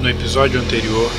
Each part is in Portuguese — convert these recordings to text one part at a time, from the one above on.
no episódio anterior.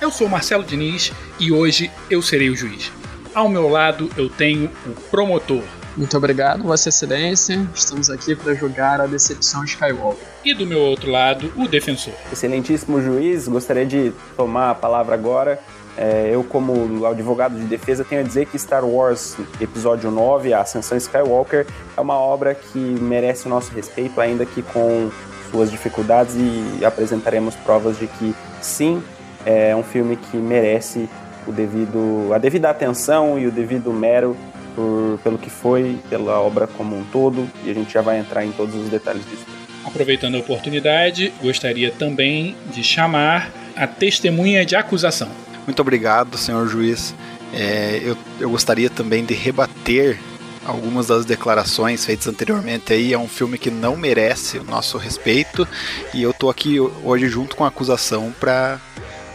Eu sou Marcelo Diniz e hoje eu serei o juiz. Ao meu lado eu tenho o promotor. Muito obrigado, Vossa Excelência. Estamos aqui para julgar a decepção Skywalker. E do meu outro lado, o defensor. Excelentíssimo juiz, gostaria de tomar a palavra agora. É, eu, como advogado de defesa, tenho a dizer que Star Wars Episódio 9, A Ascensão Skywalker, é uma obra que merece o nosso respeito, ainda que com suas dificuldades, e apresentaremos provas de que sim, é um filme que merece o devido, a devida atenção e o devido mero por, pelo que foi, pela obra como um todo, e a gente já vai entrar em todos os detalhes disso. Aproveitando a oportunidade, gostaria também de chamar a testemunha de acusação. Muito obrigado, senhor juiz. É, eu, eu gostaria também de rebater algumas das declarações feitas anteriormente aí. É um filme que não merece o nosso respeito e eu tô aqui hoje junto com a acusação para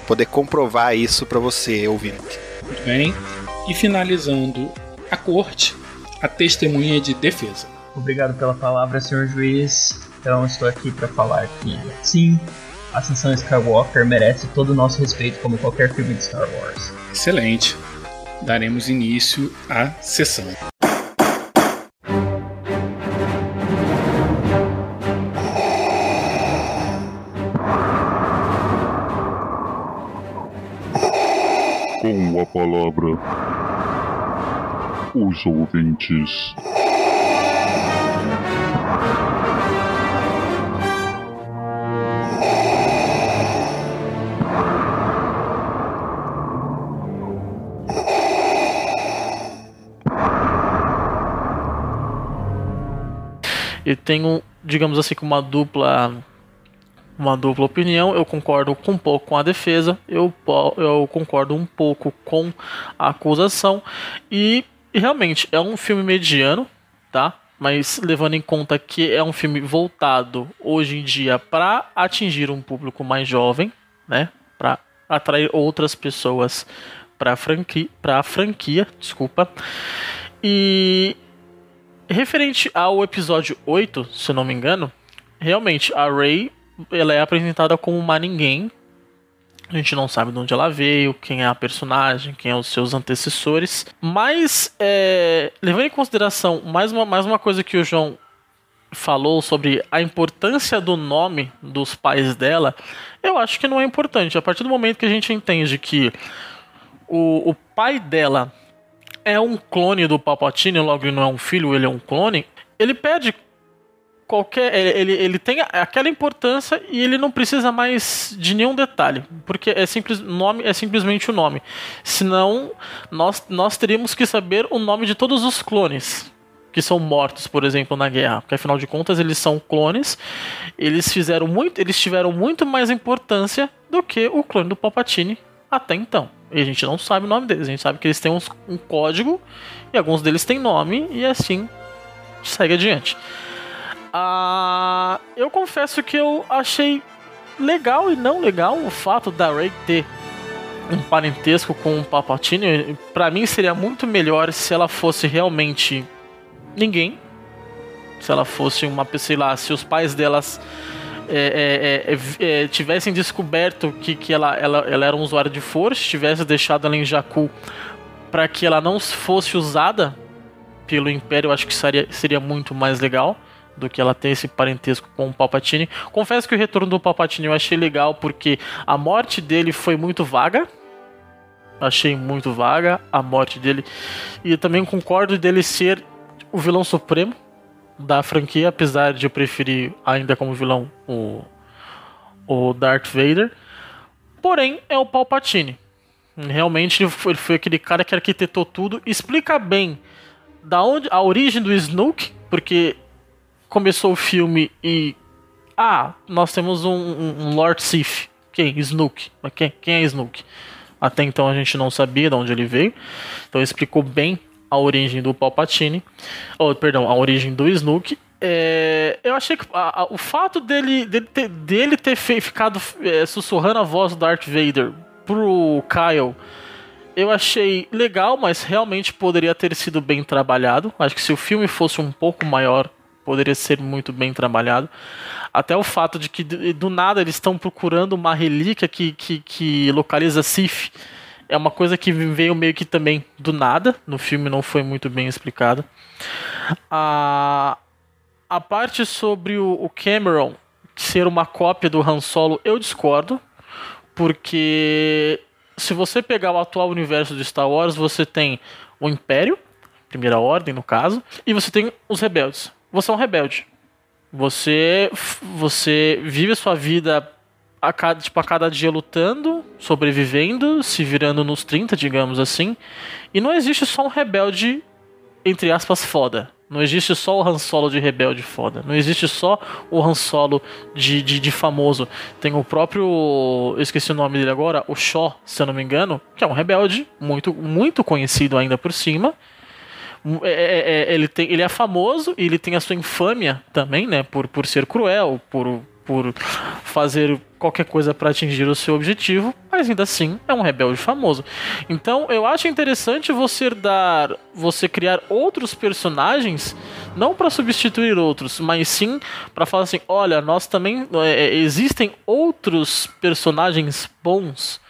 poder comprovar isso para você, ouvinte. Muito bem. E finalizando a corte, a testemunha de defesa. Obrigado pela palavra, senhor juiz. Então, estou aqui para falar que sim, Ascensão Skywalker merece todo o nosso respeito, como qualquer filme de Star Wars. Excelente. Daremos início à sessão. Com a palavra, os ouvintes. E tenho, digamos assim, uma dupla uma dupla opinião. Eu concordo um pouco com a defesa, eu, eu concordo um pouco com a acusação e realmente é um filme mediano, tá? Mas levando em conta que é um filme voltado hoje em dia para atingir um público mais jovem, né? Para atrair outras pessoas para franquia, para franquia, desculpa. E Referente ao episódio 8, se não me engano, realmente a Rey ela é apresentada como uma ninguém. A gente não sabe de onde ela veio, quem é a personagem, quem é os seus antecessores. Mas, é, levando em consideração mais uma, mais uma coisa que o João falou sobre a importância do nome dos pais dela, eu acho que não é importante. A partir do momento que a gente entende que o, o pai dela é um clone do Palpatine, logo ele não é um filho, ele é um clone, ele perde qualquer. Ele, ele tem aquela importância e ele não precisa mais de nenhum detalhe. Porque é simples, nome é simplesmente o nome. Senão, nós, nós teríamos que saber o nome de todos os clones que são mortos, por exemplo, na guerra, porque afinal de contas eles são clones, eles fizeram muito, eles tiveram muito mais importância do que o clone do Palpatine até então. E a gente não sabe o nome deles, a gente sabe que eles têm uns, um código e alguns deles têm nome e assim segue adiante. Ah, eu confesso que eu achei legal e não legal o fato da Rey ter um parentesco com o Palpatine. Para mim seria muito melhor se ela fosse realmente ninguém. Se ela fosse uma, sei lá, se os pais delas é, é, é, é, tivessem descoberto que, que ela, ela, ela era um usuário de força, tivesse deixado ela em Jakku para que ela não fosse usada pelo Império, eu acho que seria, seria muito mais legal do que ela ter esse parentesco com o Palpatine. Confesso que o retorno do Palpatine eu achei legal porque a morte dele foi muito vaga. Achei muito vaga a morte dele. E também concordo dele ser o vilão supremo da franquia, apesar de eu preferir ainda como vilão o, o Darth Vader. Porém, é o Palpatine. Realmente ele foi, ele foi aquele cara que arquitetou tudo. Explica bem da onde a origem do Snoke, porque começou o filme e ah, nós temos um, um, um Lord Sith. Quem? Snoke. Mas quem, quem é Snoke? Até então a gente não sabia de onde ele veio. Então explicou bem a origem do Palpatine, ou perdão, a origem do Snoke. É, eu achei que a, a, o fato dele, dele ter, dele ter fe, ficado é, sussurrando a voz do Darth Vader pro Kyle, eu achei legal, mas realmente poderia ter sido bem trabalhado. Acho que se o filme fosse um pouco maior, poderia ser muito bem trabalhado. Até o fato de que do nada eles estão procurando uma relíquia que, que, que localiza Sif. É uma coisa que veio meio que também do nada. No filme não foi muito bem explicado. A, a parte sobre o, o Cameron ser uma cópia do Han Solo, eu discordo. Porque se você pegar o atual universo de Star Wars, você tem o Império, Primeira Ordem no caso, e você tem os rebeldes. Você é um rebelde. Você você vive a sua vida a cada, tipo, a cada dia lutando, sobrevivendo, se virando nos 30, digamos assim. E não existe só um rebelde, entre aspas, foda. Não existe só o Han Solo de rebelde foda. Não existe só o Han Solo de, de, de, famoso. Tem o próprio. Eu esqueci o nome dele agora, o Shaw, se eu não me engano, que é um rebelde muito, muito conhecido ainda por cima. É, é, é, ele, tem, ele é famoso e ele tem a sua infâmia também, né? Por, por ser cruel, por, por fazer qualquer coisa para atingir o seu objetivo, mas ainda assim é um rebelde famoso. Então eu acho interessante você dar, você criar outros personagens, não para substituir outros, mas sim para falar assim, olha, nós também é, existem outros personagens bons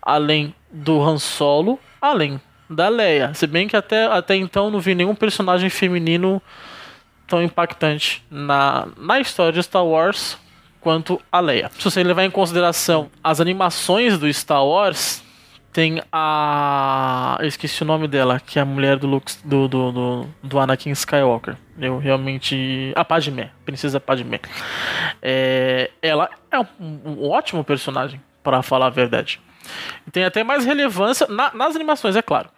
além do Han Solo, além da Leia. Se bem que até, até então não vi nenhum personagem feminino tão impactante na, na história de Star Wars quanto a Leia. Se você levar em consideração as animações do Star Wars, tem a. Eu esqueci o nome dela, que é a mulher do Luke, do, do, do, do Anakin Skywalker. Eu realmente. A Padmé, Princesa Padmé. É... Ela é um, um ótimo personagem, para falar a verdade. Tem até mais relevância, na, nas animações, é claro.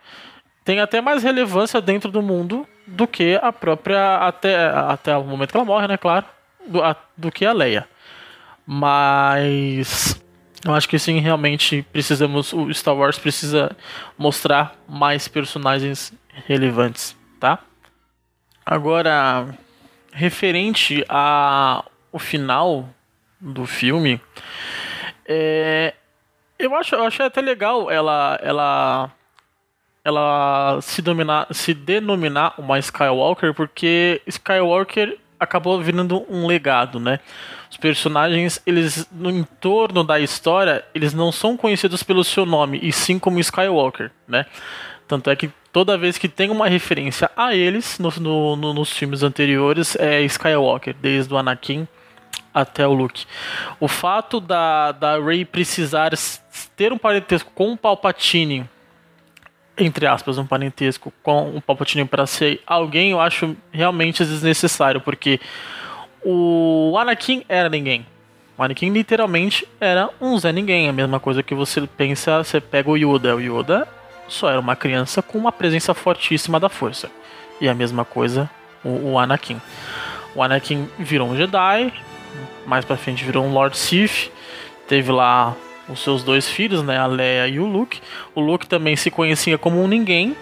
Tem até mais relevância dentro do mundo do que a própria. Até, até o momento que ela morre, né? Claro. Do, a, do que a Leia. Mas. Eu acho que sim, realmente precisamos. O Star Wars precisa mostrar mais personagens relevantes, tá? Agora, referente a o final do filme, é, eu acho, eu achei até legal ela, ela, ela se dominar, se denominar uma Skywalker, porque Skywalker acabou virando um legado, né? Os personagens, eles no entorno da história, eles não são conhecidos pelo seu nome, e sim como Skywalker, né? Tanto é que toda vez que tem uma referência a eles no, no, no, nos filmes anteriores é Skywalker, desde o Anakin até o Luke. O fato da, da Rey precisar ter um parentesco com o Palpatine, entre aspas, um parentesco com o Palpatine para ser alguém, eu acho realmente desnecessário, porque o Anakin era ninguém. O Anakin literalmente era um Zé Ninguém. A mesma coisa que você pensa, você pega o Yoda. O Yoda só era uma criança com uma presença fortíssima da força. E a mesma coisa o, o Anakin. O Anakin virou um Jedi, mais pra frente virou um Lord Sith, teve lá os seus dois filhos, né, a Leia e o Luke. O Luke também se conhecia como um ninguém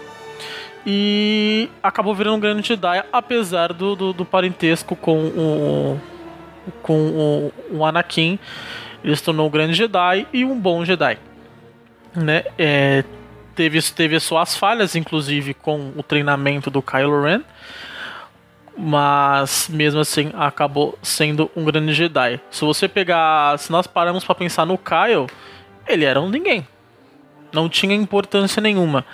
e acabou virando um grande Jedi, apesar do, do, do parentesco com o com o, o, Anakin. Ele se tornou um grande Jedi e um bom Jedi, né? É, teve teve suas falhas, inclusive com o treinamento do Kylo Ren mas mesmo assim acabou sendo um grande Jedi. Se você pegar, se nós paramos para pensar no Kyle, ele era um ninguém, não tinha importância nenhuma.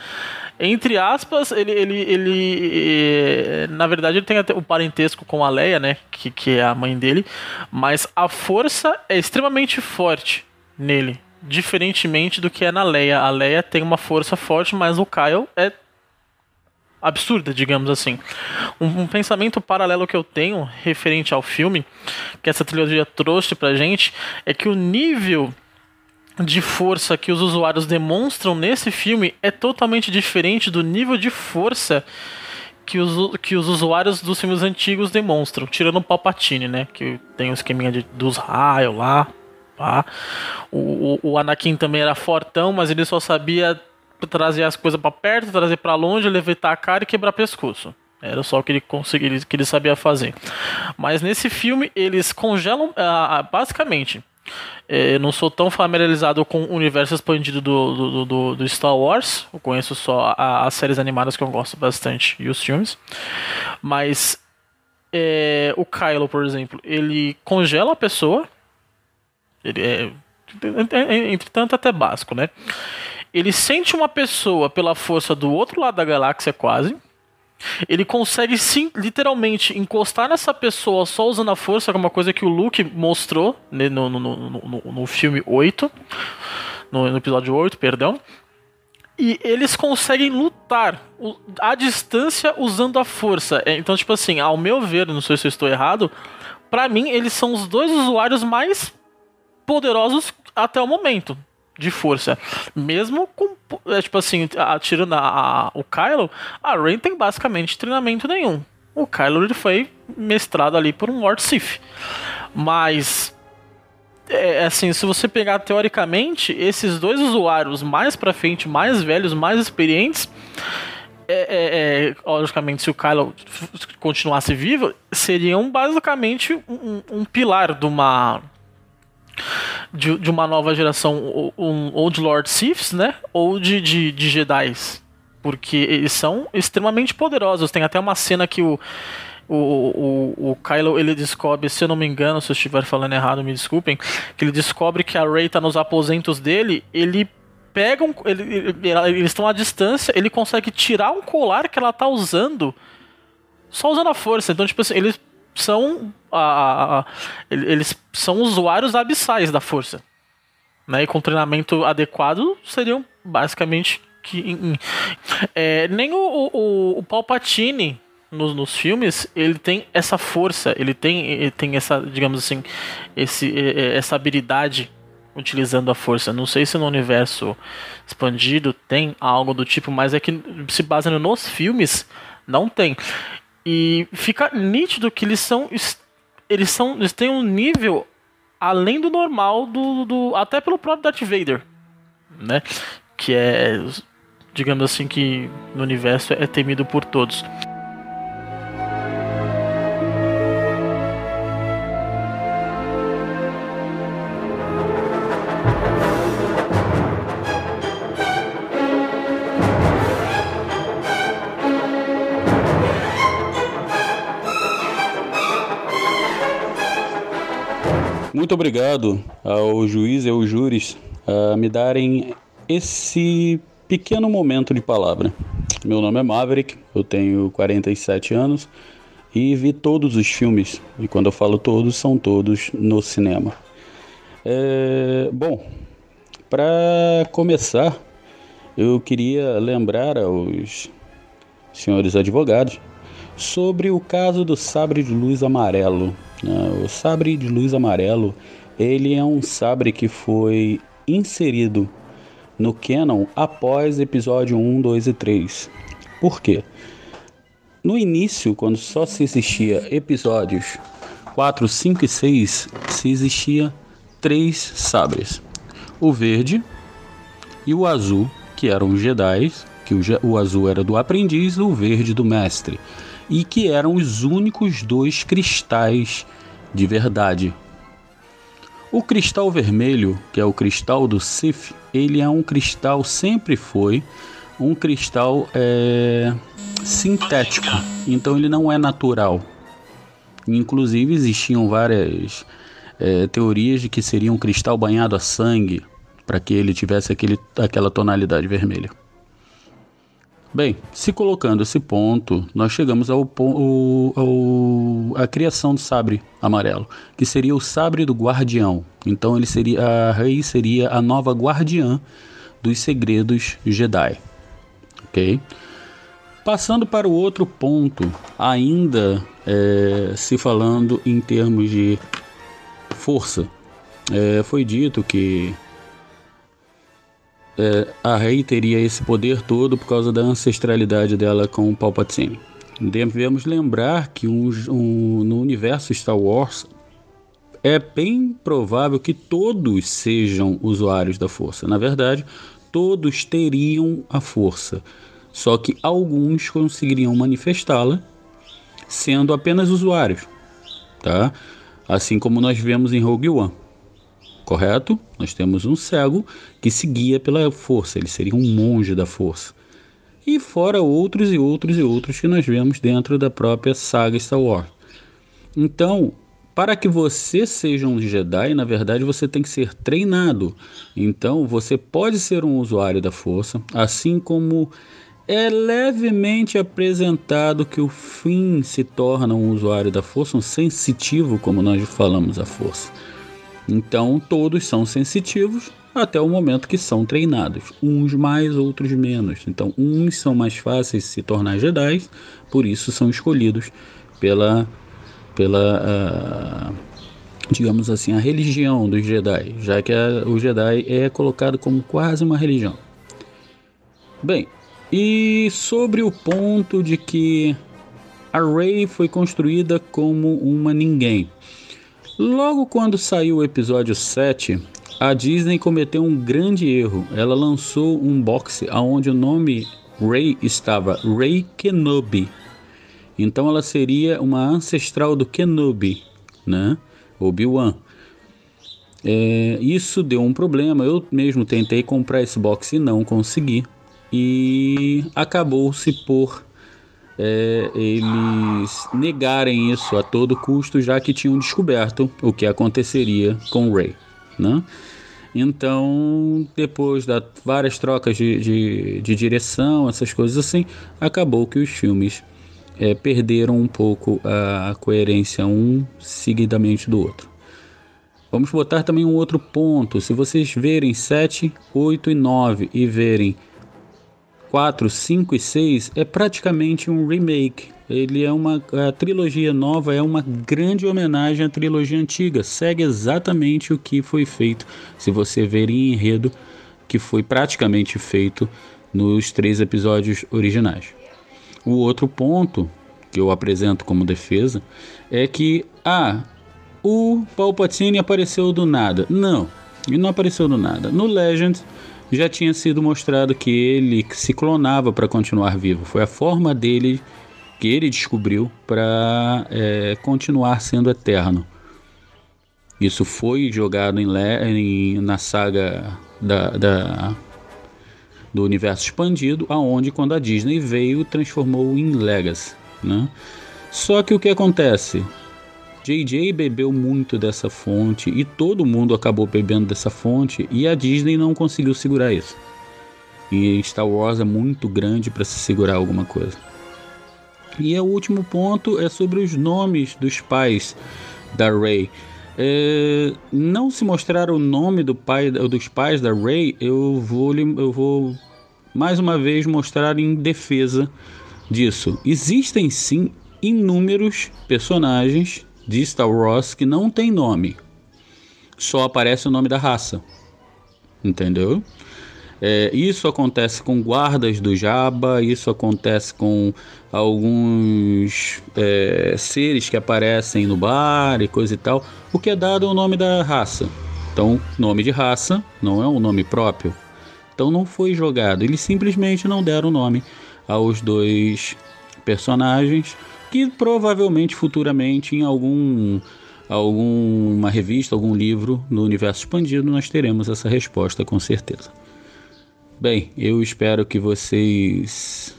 Entre aspas, ele, ele, ele eh, na verdade ele tem até o parentesco com a Leia, né, que, que é a mãe dele, mas a força é extremamente forte nele, diferentemente do que é na Leia. A Leia tem uma força forte, mas o Kyle é absurda, digamos assim. Um, um, pensamento paralelo que eu tenho referente ao filme, que essa trilogia trouxe pra gente, é que o nível de força que os usuários demonstram nesse filme é totalmente diferente do nível de força que os, que os usuários dos filmes antigos demonstram, tirando o Palpatine, né? Que tem o esqueminha de, dos raios lá. Pá. O, o, o Anakin também era fortão, mas ele só sabia trazer as coisas para perto, trazer para longe, levitar a cara e quebrar pescoço. Era só o que ele conseguia, que ele sabia fazer. Mas nesse filme eles congelam, ah, ah basicamente. É, eu não sou tão familiarizado com o universo expandido do, do, do, Star Wars. Eu conheço só a, as séries animadas que eu gosto bastante e os filmes. Mas é, o Kylo, por exemplo, ele congela a pessoa. Ele é, entretanto, até básico, né? Ele sente uma pessoa pela força do outro lado da galáxia, quase. Ele consegue sim, literalmente encostar nessa pessoa só usando a força, que é uma coisa que o Luke mostrou né, no, no, no, no, filme 8. No, no episódio 8, perdão e eles conseguem lutar à distância usando a força. É, então, tipo assim, ao meu ver, não sei se eu estou errado, para mim eles são os dois usuários mais poderosos até o momento de força. Mesmo com, é, tipo assim, atirando a, a, o Kylo, a Rey tem basicamente treinamento nenhum. O Kylo ele foi mestrado ali por um Lord Sith. Mas é, é, assim, se você pegar teoricamente, esses dois usuários mais pra frente, mais velhos, mais experientes, é, é, é, logicamente, se o Kylo continuasse vivo, seriam basicamente um, um pilar de uma de, de, uma nova geração, um, ou de Lord Siths, né? Ou de, de, de Jedi's. Porque eles são extremamente poderosos. Tem até uma cena que o o, o, o Kylo ele descobre, se eu não me engano, se eu estiver falando errado, me desculpem, que ele descobre que a Rey tá nos aposentos dele, ele pega um, ele, ele, eles estão à distância, ele consegue tirar um colar que ela tá usando só usando a força. Então, tipo assim, eles são a, a, a, eles são usuários abissais da força. Né? E com treinamento adequado seriam basicamente que é, nem o, o, o Palpatine nos, nos filmes, ele tem essa força, ele tem, ele tem essa, digamos assim, esse, essa habilidade utilizando a força. Não sei se no universo expandido tem algo do tipo, mas é que se baseando nos filmes, não tem. E fica nítido que eles são eles são eles têm um nível além do normal do, do até pelo próprio Darth Vader, né? Que é digamos assim que no universo é temido por todos. Muito obrigado ao juiz e aos júris a me darem esse pequeno momento de palavra. Meu nome é Maverick, eu tenho 47 anos e vi todos os filmes. E quando eu falo todos, são todos no cinema. É, bom, para começar, eu queria lembrar aos senhores advogados sobre o caso do sabre de luz amarelo? O sabre de luz amarelo, ele é um sabre que foi inserido no canon após episódio 1, 2 e 3. Por quê? No início, quando só se existia episódios 4, 5 e 6, se existia três sabres. O verde e o azul, que eram os Jedi, que o, o azul era do aprendiz, o verde do mestre e que eram os únicos dois cristais de verdade. O cristal vermelho, que é o cristal do Sif, ele é um cristal, sempre foi um cristal é, sintético, então ele não é natural. Inclusive existiam várias é, teorias de que seria um cristal banhado a sangue para que ele tivesse aquele, aquela tonalidade vermelha. Bem, se colocando esse ponto, nós chegamos ao, ao, a criação do sabre amarelo, que seria o sabre do guardião. Então ele seria a Rei seria a nova guardiã dos segredos Jedi. Ok? Passando para o outro ponto, ainda é, se falando em termos de força, é, foi dito que é, a Rey teria esse poder todo por causa da ancestralidade dela com o Palpatine. Devemos lembrar que um, um, no universo Star Wars é bem provável que todos sejam usuários da força. Na verdade, todos teriam a força, só que alguns conseguiriam manifestá-la sendo apenas usuários, tá? Assim como nós vemos em Rogue One correto? Nós temos um cego que se guia pela força, ele seria um monge da força. E fora outros e outros e outros que nós vemos dentro da própria saga Star Wars. Então, para que você seja um Jedi, na verdade você tem que ser treinado. Então, você pode ser um usuário da força, assim como é levemente apresentado que o Finn se torna um usuário da força, um sensitivo, como nós falamos a força. Então, todos são sensitivos até o momento que são treinados, uns mais, outros menos. Então, uns são mais fáceis de se tornar Jedi, por isso são escolhidos pela pela uh, digamos assim a religião dos Jedi, já que a, o Jedi é colocado como quase uma religião. Bem, e sobre o ponto de que a Rey foi construída como uma ninguém. Logo quando saiu o episódio 7, a Disney cometeu um grande erro. Ela lançou um box onde o nome Rey estava Rey Kenobi. Então ela seria uma ancestral do Kenobi, né? Obi-Wan. É, isso deu um problema. Eu mesmo tentei comprar esse box e não consegui. E acabou-se por é, eles negarem isso a todo custo, já que tinham descoberto o que aconteceria com o Ray. Né? Então, depois de várias trocas de, de, de, direção, essas coisas assim, acabou que os filmes é, perderam um pouco a coerência um seguidamente do outro. Vamos botar também um outro ponto. Se vocês verem 7, 8 e 9 e verem 4, 5 e 6 é praticamente um remake. Ele é uma a trilogia nova é uma grande homenagem à trilogia antiga. Segue exatamente o que foi feito. Se você ver em enredo, que foi praticamente feito nos três episódios originais. O outro ponto que eu apresento como defesa é que ah, o Palpatine apareceu do nada. Não, ele não apareceu do nada. No Legends já tinha sido mostrado que ele se clonava para continuar vivo. Foi a forma dele que ele descobriu para é, continuar sendo eterno. Isso foi jogado em, em na saga da, da, do universo expandido, aonde quando a Disney veio transformou em Legacy, né? Só que o que acontece? JJ bebeu muito dessa fonte e todo mundo acabou bebendo dessa fonte e a Disney não conseguiu segurar isso. E Star Wars é muito grande para se segurar alguma coisa. E o último ponto é sobre os nomes dos pais da Rey. É, não se mostrar o nome do pai dos pais da Rey, eu vou eu vou mais uma vez mostrar em defesa disso. Existem sim inúmeros personagens de Star Wars que não tem nome. Só aparece o nome da raça. Entendeu? É, isso acontece com guardas do Jabba, isso acontece com alguns é, seres que aparecem no bar e coisa e tal. O que é dado é o nome da raça. Então, nome de raça não é um nome próprio. Então não foi jogado. Eles simplesmente não deram nome aos dois personagens que provavelmente futuramente em algum alguma revista, algum livro no universo expandido nós teremos essa resposta com certeza. Bem, eu espero que vocês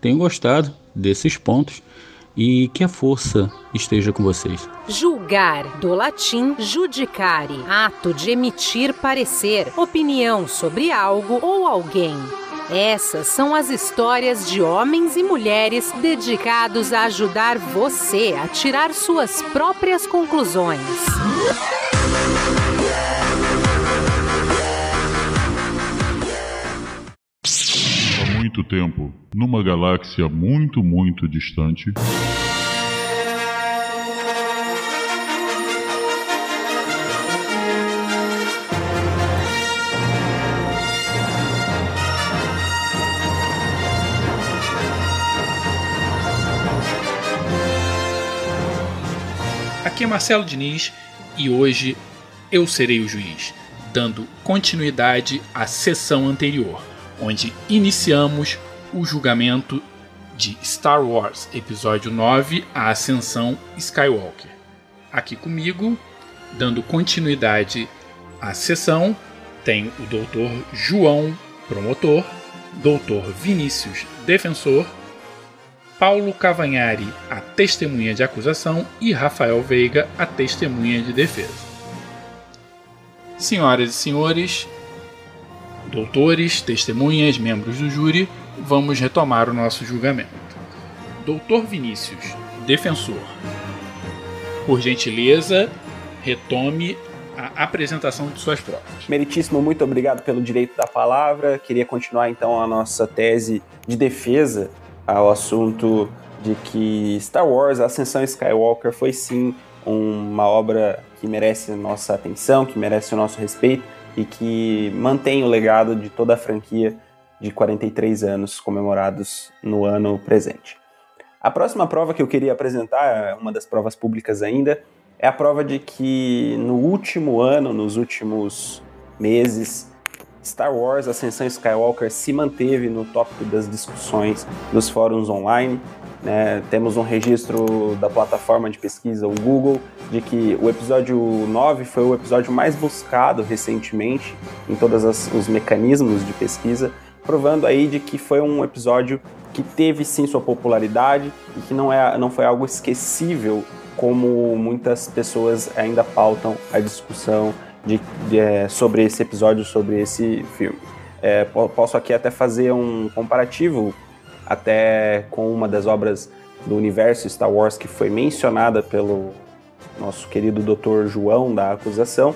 tenham gostado desses pontos e que a força esteja com vocês. Julgar, do latim judicare, ato de emitir parecer, opinião sobre algo ou alguém. Essas são as histórias de homens e mulheres dedicados a ajudar você a tirar suas próprias conclusões. Há muito tempo, numa galáxia muito, muito distante. Aqui é Marcelo Diniz e hoje eu serei o juiz, dando continuidade à sessão anterior, onde iniciamos o julgamento de Star Wars Episódio 9 A Ascensão Skywalker. Aqui comigo, dando continuidade à sessão, tem o Dr. João, promotor, Dr. Vinícius, defensor, Paulo Cavanhari, a testemunha de acusação, e Rafael Veiga, a testemunha de defesa. Senhoras e senhores, doutores, testemunhas, membros do júri, vamos retomar o nosso julgamento. Doutor Vinícius, defensor, por gentileza, retome a apresentação de suas provas. Meritíssimo, muito obrigado pelo direito da palavra. Queria continuar então a nossa tese de defesa ao assunto de que Star Wars, a Ascensão Skywalker, foi sim uma obra que merece nossa atenção, que merece o nosso respeito e que mantém o legado de toda a franquia de 43 anos comemorados no ano presente. A próxima prova que eu queria apresentar, uma das provas públicas ainda, é a prova de que no último ano, nos últimos meses, Star Wars Ascensão Skywalker se manteve no tópico das discussões dos fóruns online. Né? Temos um registro da plataforma de pesquisa, o Google, de que o episódio 9 foi o episódio mais buscado recentemente em todos os mecanismos de pesquisa, provando aí de que foi um episódio que teve sim sua popularidade e que não, é, não foi algo esquecível como muitas pessoas ainda pautam a discussão de, de, é, sobre esse episódio, sobre esse filme. É, posso aqui até fazer um comparativo até com uma das obras do universo Star Wars que foi mencionada pelo nosso querido Dr. João da acusação,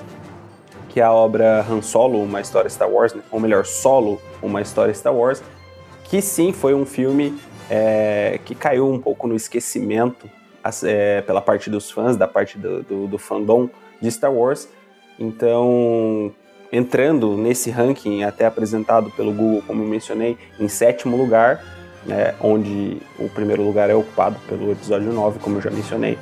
que é a obra Han Solo, uma história Star Wars, né? ou melhor, Solo, uma história Star Wars, que sim foi um filme é, que caiu um pouco no esquecimento é, pela parte dos fãs, da parte do, do, do fandom de Star Wars, então, entrando nesse ranking, até apresentado pelo Google, como eu mencionei, em sétimo lugar, né, onde o primeiro lugar é ocupado pelo episódio 9, como eu já mencionei.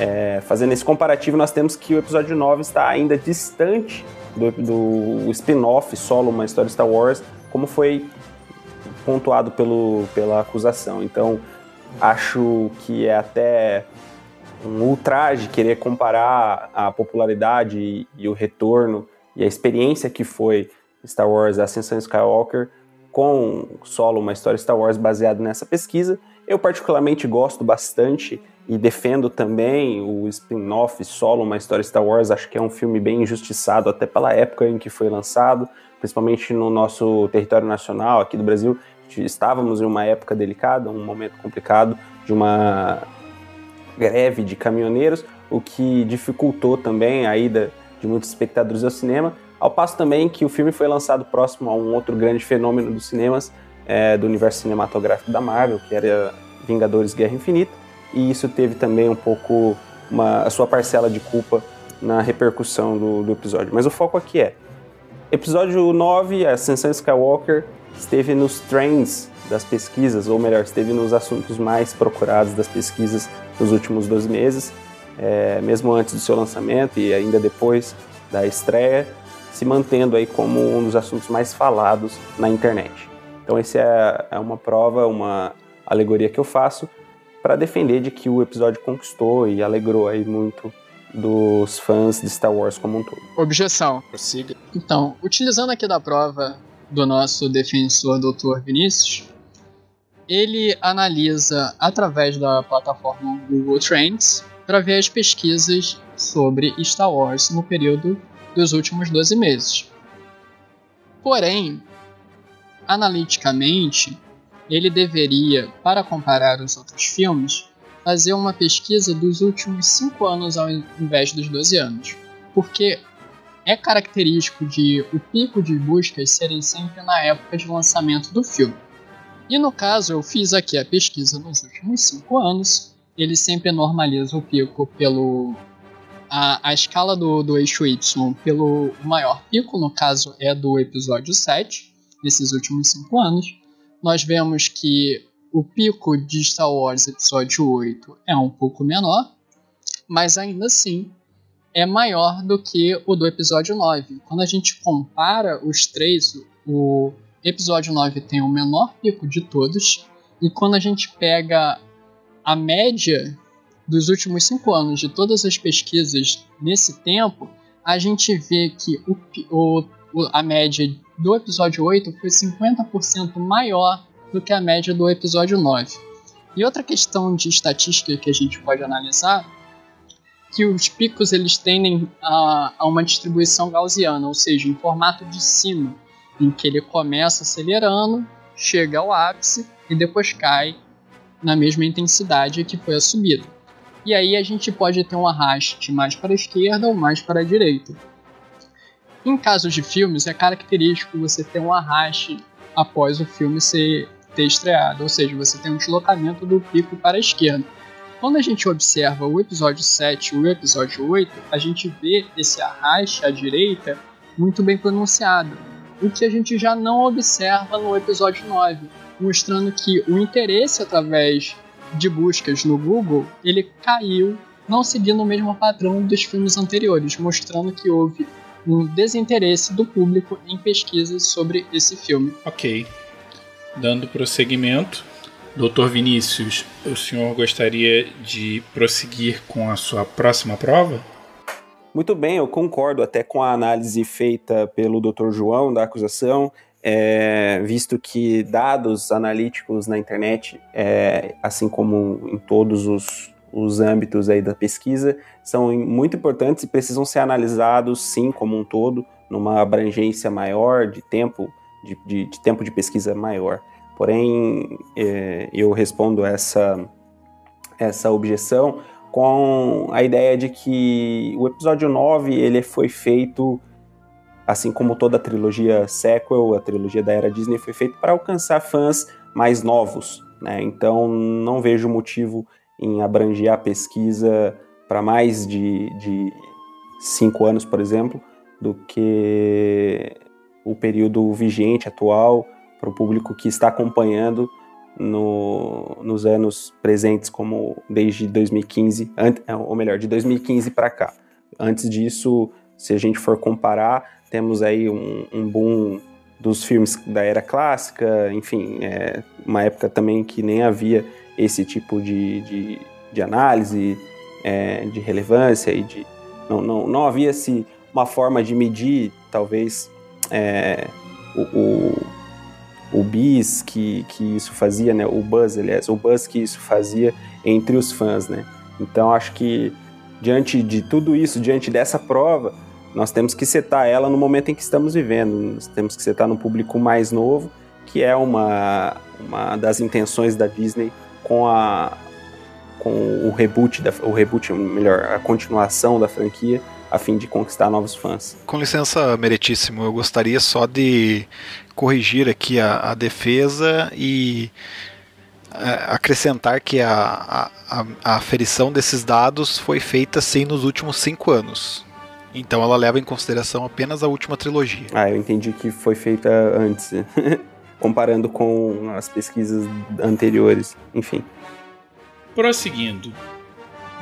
É, fazendo esse comparativo, nós temos que o episódio 9 está ainda distante do, do spin-off solo Uma História Star Wars, como foi pontuado pelo, pela acusação. Então, acho que é até um ultraje querer comparar a popularidade e, e, o retorno e a experiência que foi Star Wars Ascensão Skywalker com solo uma história Star Wars baseado nessa pesquisa. Eu particularmente gosto bastante e defendo também o spin-off solo uma história Star Wars. Acho que é um filme bem injustiçado até pela época em que foi lançado, principalmente no nosso território nacional aqui do Brasil. Estávamos em uma época delicada, um momento complicado de uma greve de caminhoneiros, o que dificultou também a ida de muitos espectadores ao cinema, ao passo também que o filme foi lançado próximo a um outro grande fenômeno dos cinemas, é, do universo cinematográfico da Marvel, que era Vingadores Guerra Infinita, e isso teve também um pouco uma, a sua parcela de culpa na repercussão do, do episódio. Mas o foco aqui é: episódio 9, a Ascensão Skywalker, esteve nos trends das pesquisas, ou melhor, esteve nos assuntos mais procurados das pesquisas nos últimos 12 meses, é, mesmo antes do seu lançamento e ainda depois da estreia, se mantendo aí como um dos assuntos mais falados na internet. Então esse é, é uma prova, uma alegoria que eu faço para defender de que o episódio conquistou e alegrou aí muito dos fãs de Star Wars como um todo. Objeção. Prossiga. Então, utilizando aqui da prova do nosso defensor Dr. Vinícius, ele analisa através da plataforma Google Trends para ver as pesquisas sobre Star Wars no período dos últimos 12 meses. Porém, analiticamente, ele deveria, para comparar os outros filmes, fazer uma pesquisa dos últimos 5 anos ao invés dos 12 anos, porque é característico de o pico de buscas serem sempre na época de lançamento do filme. E no caso, eu fiz aqui a pesquisa nos últimos 5 anos. Ele sempre normaliza o pico pelo. A, a escala do, do eixo Y pelo maior pico, no caso é do episódio 7, nesses últimos 5 anos. Nós vemos que o pico de Star Wars Episódio 8 é um pouco menor, mas ainda assim é maior do que o do episódio 9. Quando a gente compara os três, o episódio 9 tem o menor pico de todos. E quando a gente pega a média dos últimos 5 anos de todas as pesquisas nesse tempo, a gente vê que o, o, a média do episódio 8 foi 50% maior do que a média do episódio 9. E outra questão de estatística que a gente pode analisar que os picos eles tendem a, a uma distribuição gaussiana, ou seja, em formato de sino, em que ele começa acelerando, chega ao ápice e depois cai na mesma intensidade que foi a subida. E aí a gente pode ter um arraste mais para a esquerda ou mais para a direita. Em casos de filmes, é característico você ter um arraste após o filme ser ter estreado, ou seja, você tem um deslocamento do pico para a esquerda. Quando a gente observa o episódio 7 e o episódio 8, a gente vê esse arraste à direita muito bem pronunciado, o que a gente já não observa no episódio 9, mostrando que o interesse através de buscas no Google, ele caiu, não seguindo o mesmo padrão dos filmes anteriores, mostrando que houve um desinteresse do público em pesquisas sobre esse filme. Ok. Dando prosseguimento, Doutor Vinícius, o senhor gostaria de prosseguir com a sua próxima prova? Muito bem, eu concordo até com a análise feita pelo Dr. João da acusação, é, visto que dados analíticos na internet, é, assim como em todos os, os âmbitos aí da pesquisa, são muito importantes e precisam ser analisados, sim, como um todo, numa abrangência maior de tempo, de, de, de tempo de pesquisa maior. Porém, é, eu respondo essa, essa objeção com a ideia de que o episódio 9 ele foi feito, assim como toda a trilogia sequel, a trilogia da era Disney, foi feito para alcançar fãs mais novos. Né? Então, não vejo motivo em abranger a pesquisa para mais de, de cinco anos, por exemplo, do que o período vigente atual para o público que está acompanhando no, nos anos presentes, como desde 2015, ou melhor, de 2015 para cá. Antes disso, se a gente for comparar, temos aí um, um boom dos filmes da era clássica, enfim, é uma época também que nem havia esse tipo de, de, de análise, é, de relevância e de não, não, não havia-se uma forma de medir, talvez, é, o o bis que, que isso fazia, né? O buzz, aliás, o buzz que isso fazia entre os fãs, né? Então acho que diante de tudo isso, diante dessa prova, nós temos que setar ela no momento em que estamos vivendo. Nós temos que setar no público mais novo, que é uma, uma das intenções da Disney com a com o reboot da, o reboot, melhor, a continuação da franquia a fim de conquistar novos fãs. Com licença, meritíssimo, eu gostaria só de corrigir aqui a, a defesa e é, acrescentar que a, a, a aferição desses dados foi feita sim nos últimos cinco anos. Então ela leva em consideração apenas a última trilogia. Ah, eu entendi que foi feita antes, comparando com as pesquisas anteriores, enfim. Prosseguindo.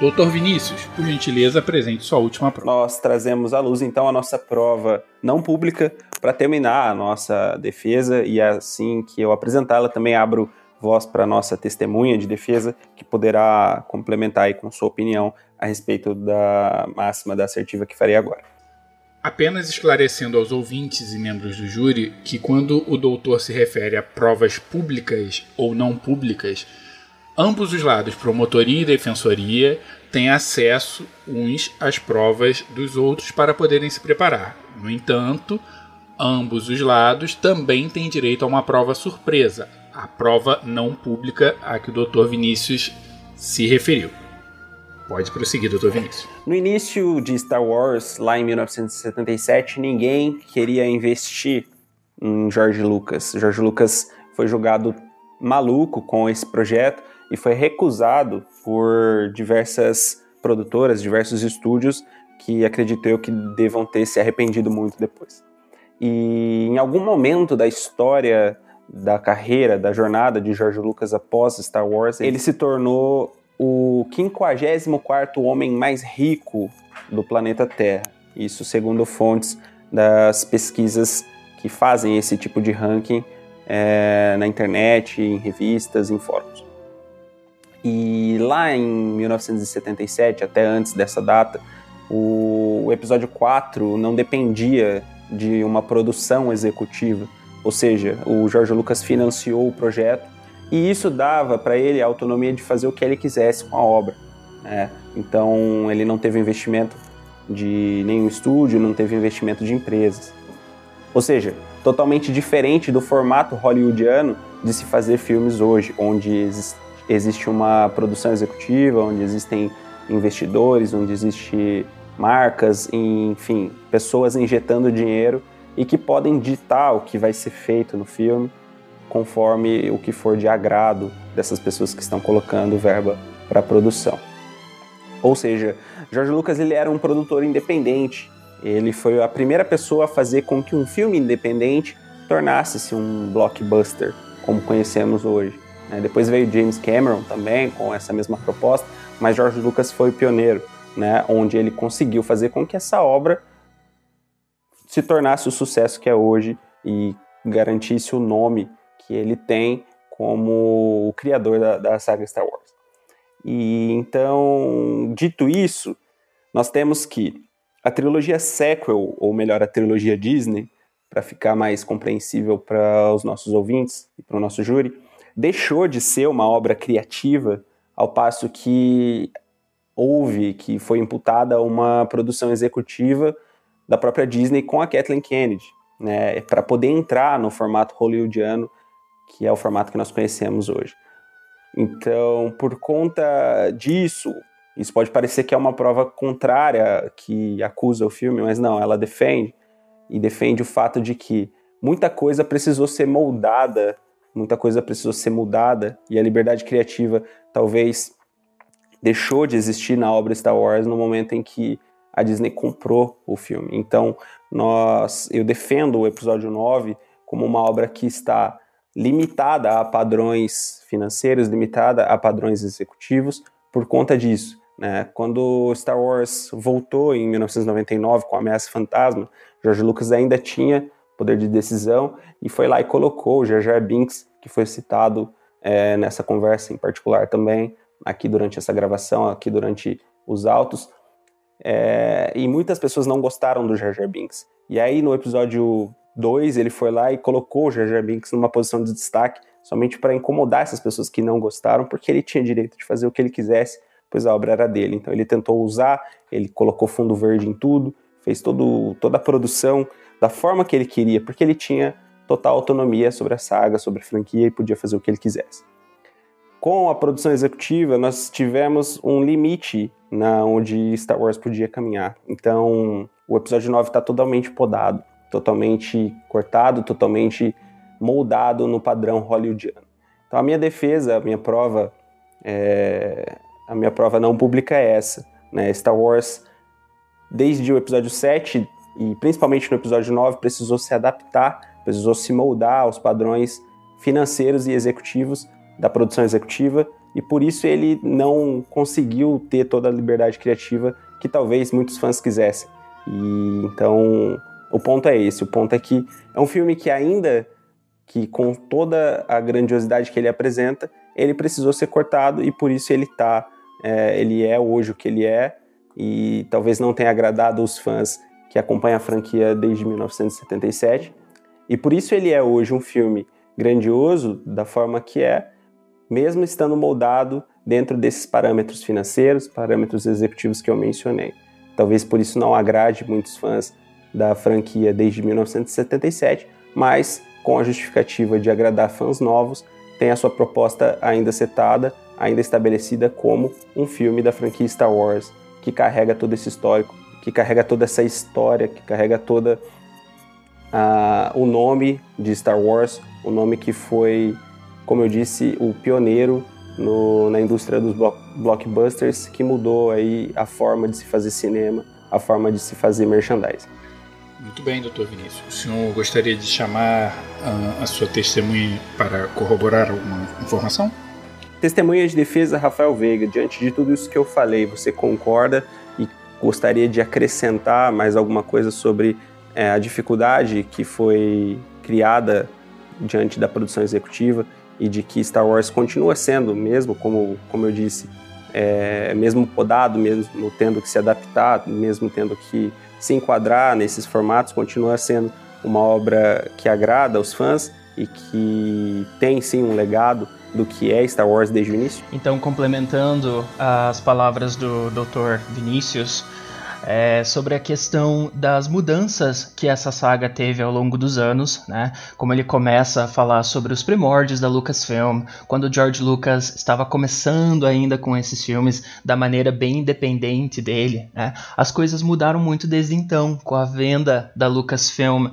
Doutor Vinícius, por gentileza, apresente sua última prova. Nós trazemos à luz então a nossa prova não pública para terminar a nossa defesa e assim que eu apresentá-la também abro voz para nossa testemunha de defesa que poderá complementar aí com sua opinião a respeito da máxima da assertiva que farei agora. Apenas esclarecendo aos ouvintes e membros do júri que quando o doutor se refere a provas públicas ou não públicas, Ambos os lados, promotoria e defensoria, têm acesso uns às provas dos outros para poderem se preparar. No entanto, ambos os lados também têm direito a uma prova surpresa, a prova não pública a que o Dr. Vinícius se referiu. Pode prosseguir, Dr. Vinícius. No início de Star Wars, lá em 1977, ninguém queria investir em George Lucas. George Lucas foi julgado maluco com esse projeto e foi recusado por diversas produtoras, diversos estúdios que acredito eu que devam ter se arrependido muito depois. E em algum momento da história da carreira, da jornada de George Lucas após Star Wars, ele se tornou o 54º homem mais rico do planeta Terra. Isso segundo fontes das pesquisas que fazem esse tipo de ranking é, na internet, em revistas, em fóruns. E lá em 1977, até antes dessa data, o episódio 4 não dependia de uma produção executiva, ou seja, o George Lucas financiou o projeto e isso dava para ele a autonomia de fazer o que ele quisesse com a obra. Né? Então ele não teve investimento de nenhum estúdio, não teve investimento de empresas. Ou seja, totalmente diferente do formato hollywoodiano de se fazer filmes hoje, onde existe uma produção executiva, onde existem investidores, onde existe marcas, enfim, pessoas injetando dinheiro e que podem ditar o que vai ser feito no filme conforme o que for de agrado dessas pessoas que estão colocando verba para a produção. Ou seja, George Lucas ele era um produtor independente. Ele foi a primeira pessoa a fazer com que um filme independente tornasse-se um blockbuster, como conhecemos hoje. Né? Depois veio James Cameron também com essa mesma proposta, mas George Lucas foi o pioneiro, né? onde ele conseguiu fazer com que essa obra se tornasse o sucesso que é hoje e garantisse o nome que ele tem como o criador da, da saga Star Wars. E então, dito isso, nós temos que a trilogia sequel, ou melhor, a trilogia Disney, para ficar mais compreensível para os nossos ouvintes e para o nosso júri, deixou de ser uma obra criativa, ao passo que houve, que foi imputada uma produção executiva da própria Disney com a Kathleen Kennedy, né, para poder entrar no formato hollywoodiano, que é o formato que nós conhecemos hoje. Então, por conta disso, isso pode parecer que é uma prova contrária que acusa o filme, mas não, ela defende e defende o fato de que muita coisa precisou ser moldada muita coisa precisou ser mudada e a liberdade criativa talvez deixou de existir na obra Star Wars no momento em que a Disney comprou o filme. Então, nós eu defendo o episódio 9 como uma obra que está limitada a padrões financeiros, limitada a padrões executivos por conta disso. Né? Quando Star Wars voltou em 1999 com a Ameaça Fantasma, George Lucas ainda tinha poder de decisão, e foi lá e colocou o Jar Binks, que foi citado é, nessa conversa em particular também, aqui durante essa gravação, aqui durante os autos, é, e muitas pessoas não gostaram do Jar Binks. E aí no episódio 2 ele foi lá e colocou o Jar Binks numa posição de destaque, somente para incomodar essas pessoas que não gostaram, porque ele tinha direito de fazer o que ele quisesse, pois a obra era dele. Então ele tentou usar, ele colocou fundo verde em tudo, fez todo, toda a produção da forma que ele queria, porque ele tinha total autonomia sobre a saga, sobre a franquia e podia fazer o que ele quisesse. Com a produção executiva, nós tivemos um limite na onde Star Wars podia caminhar. Então, o episódio 9 está totalmente podado, totalmente cortado, totalmente moldado no padrão hollywoodiano. Então, a minha defesa, a minha prova, é... a minha prova não pública é essa. Né? Star Wars, desde o episódio 7, e principalmente no episódio 9 precisou se adaptar, precisou se moldar aos padrões financeiros e executivos da produção executiva. E por isso ele não conseguiu ter toda a liberdade criativa que talvez muitos fãs quisessem. E então o ponto é esse, o ponto é que é um filme que ainda que com toda a grandiosidade que ele apresenta, ele precisou ser cortado e por isso ele tá, é, ele é hoje o que ele é. E talvez não tenha agradado os fãs que acompanha a franquia desde 1977. E por isso ele é hoje um filme grandioso da forma que é, mesmo estando moldado dentro desses parâmetros financeiros, parâmetros executivos que eu mencionei. Talvez por isso não agrade muitos fãs da franquia desde 1977, mas com a justificativa de agradar fãs novos, tem a sua proposta ainda setada, ainda estabelecida como um filme da franquia Star Wars, que carrega todo esse histórico que carrega toda essa história, que carrega toda o nome de Star Wars, o nome que foi, como eu disse, o pioneiro no, na indústria dos block, blockbusters, que mudou aí a forma de se fazer cinema, a forma de se fazer merchandising. Muito bem, doutor Vinícius. O senhor gostaria de chamar a sua testemunha para corroborar alguma informação? Testemunha de defesa Rafael Veiga, diante de tudo isso que eu falei, você concorda gostaria de acrescentar mais alguma coisa sobre é, a dificuldade que foi criada diante da produção executiva e de que Star Wars continua sendo, mesmo como, como eu disse, é, mesmo podado, mesmo tendo que se adaptar, mesmo tendo que se enquadrar nesses formatos, continua sendo uma obra que agrada aos fãs e que tem sim um legado do que é Star Wars desde o início? Então, complementando as palavras do Dr. Vinícius, é, sobre a questão das mudanças que essa saga teve ao longo dos anos, né? Como ele começa a falar sobre os primórdios da Lucasfilm, quando George Lucas estava começando ainda com esses filmes da maneira bem independente dele, né? As coisas mudaram muito desde então, com a venda da Lucasfilm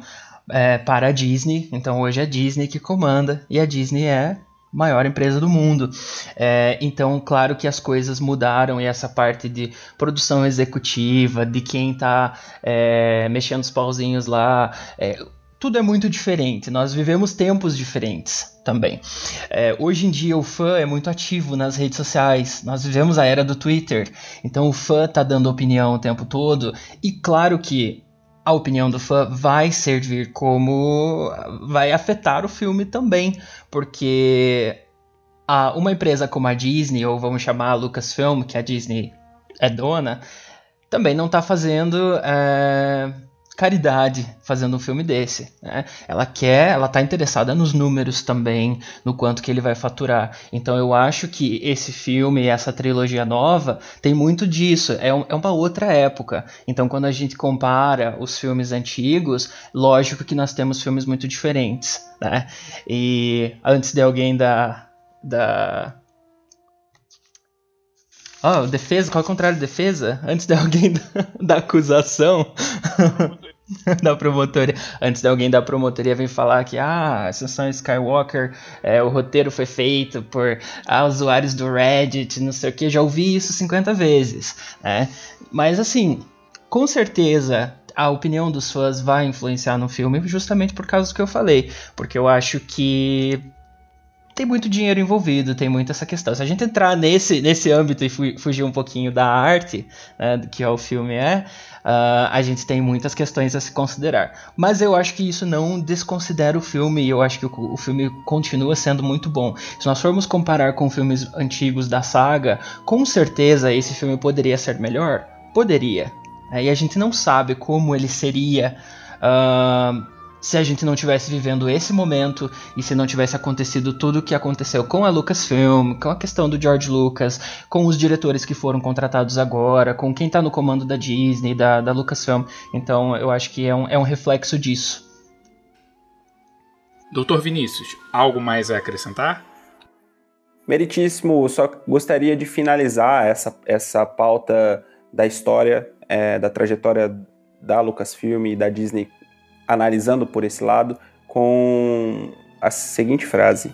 é, para a Disney. Então hoje é a Disney que comanda e a Disney é maior empresa do mundo. É, então, claro que as coisas mudaram e essa parte de produção executiva, de quem está é, mexendo os pauzinhos lá, é, tudo é muito diferente. Nós vivemos tempos diferentes também. É, hoje em dia o fã é muito ativo nas redes sociais. Nós vivemos a era do Twitter, então o fã está dando opinião o tempo todo. E claro que a opinião do fã vai servir como. vai afetar o filme também, porque a, uma empresa como a Disney, ou vamos chamar a Lucasfilm, que a Disney é dona, também não está fazendo. É, caridade fazendo um filme desse. Né? Ela quer, ela tá interessada nos números também, no quanto que ele vai faturar. Então eu acho que esse filme, essa trilogia nova, tem muito disso. É, um, é uma outra época. Então quando a gente compara os filmes antigos, lógico que nós temos filmes muito diferentes. Né? E antes de alguém da. da Oh, defesa, qual é o contrário de defesa? Antes de alguém da, da acusação. da promotoria. Antes de alguém da promotoria vir falar que ah, Ascensão Skywalker, é, o roteiro foi feito por ah, usuários do Reddit, não sei o que, já ouvi isso 50 vezes. Né? Mas assim, com certeza a opinião dos fãs vai influenciar no filme justamente por causa do que eu falei. Porque eu acho que tem muito dinheiro envolvido, tem muito essa questão. Se a gente entrar nesse, nesse âmbito e fugir um pouquinho da arte, né, que o filme é, uh, a gente tem muitas questões a se considerar. Mas eu acho que isso não desconsidera o filme e eu acho que o, o filme continua sendo muito bom. Se nós formos comparar com filmes antigos da saga, com certeza esse filme poderia ser melhor? Poderia. Né? E a gente não sabe como ele seria. Uh, se a gente não tivesse vivendo esse momento e se não tivesse acontecido tudo o que aconteceu com a Lucasfilm, com a questão do George Lucas, com os diretores que foram contratados agora, com quem está no comando da Disney, da, da Lucasfilm. Então eu acho que é um, é um reflexo disso. Doutor Vinícius, algo mais a acrescentar? Meritíssimo, só gostaria de finalizar essa, essa pauta da história, é, da trajetória da Lucasfilm e da Disney analisando por esse lado, com a seguinte frase: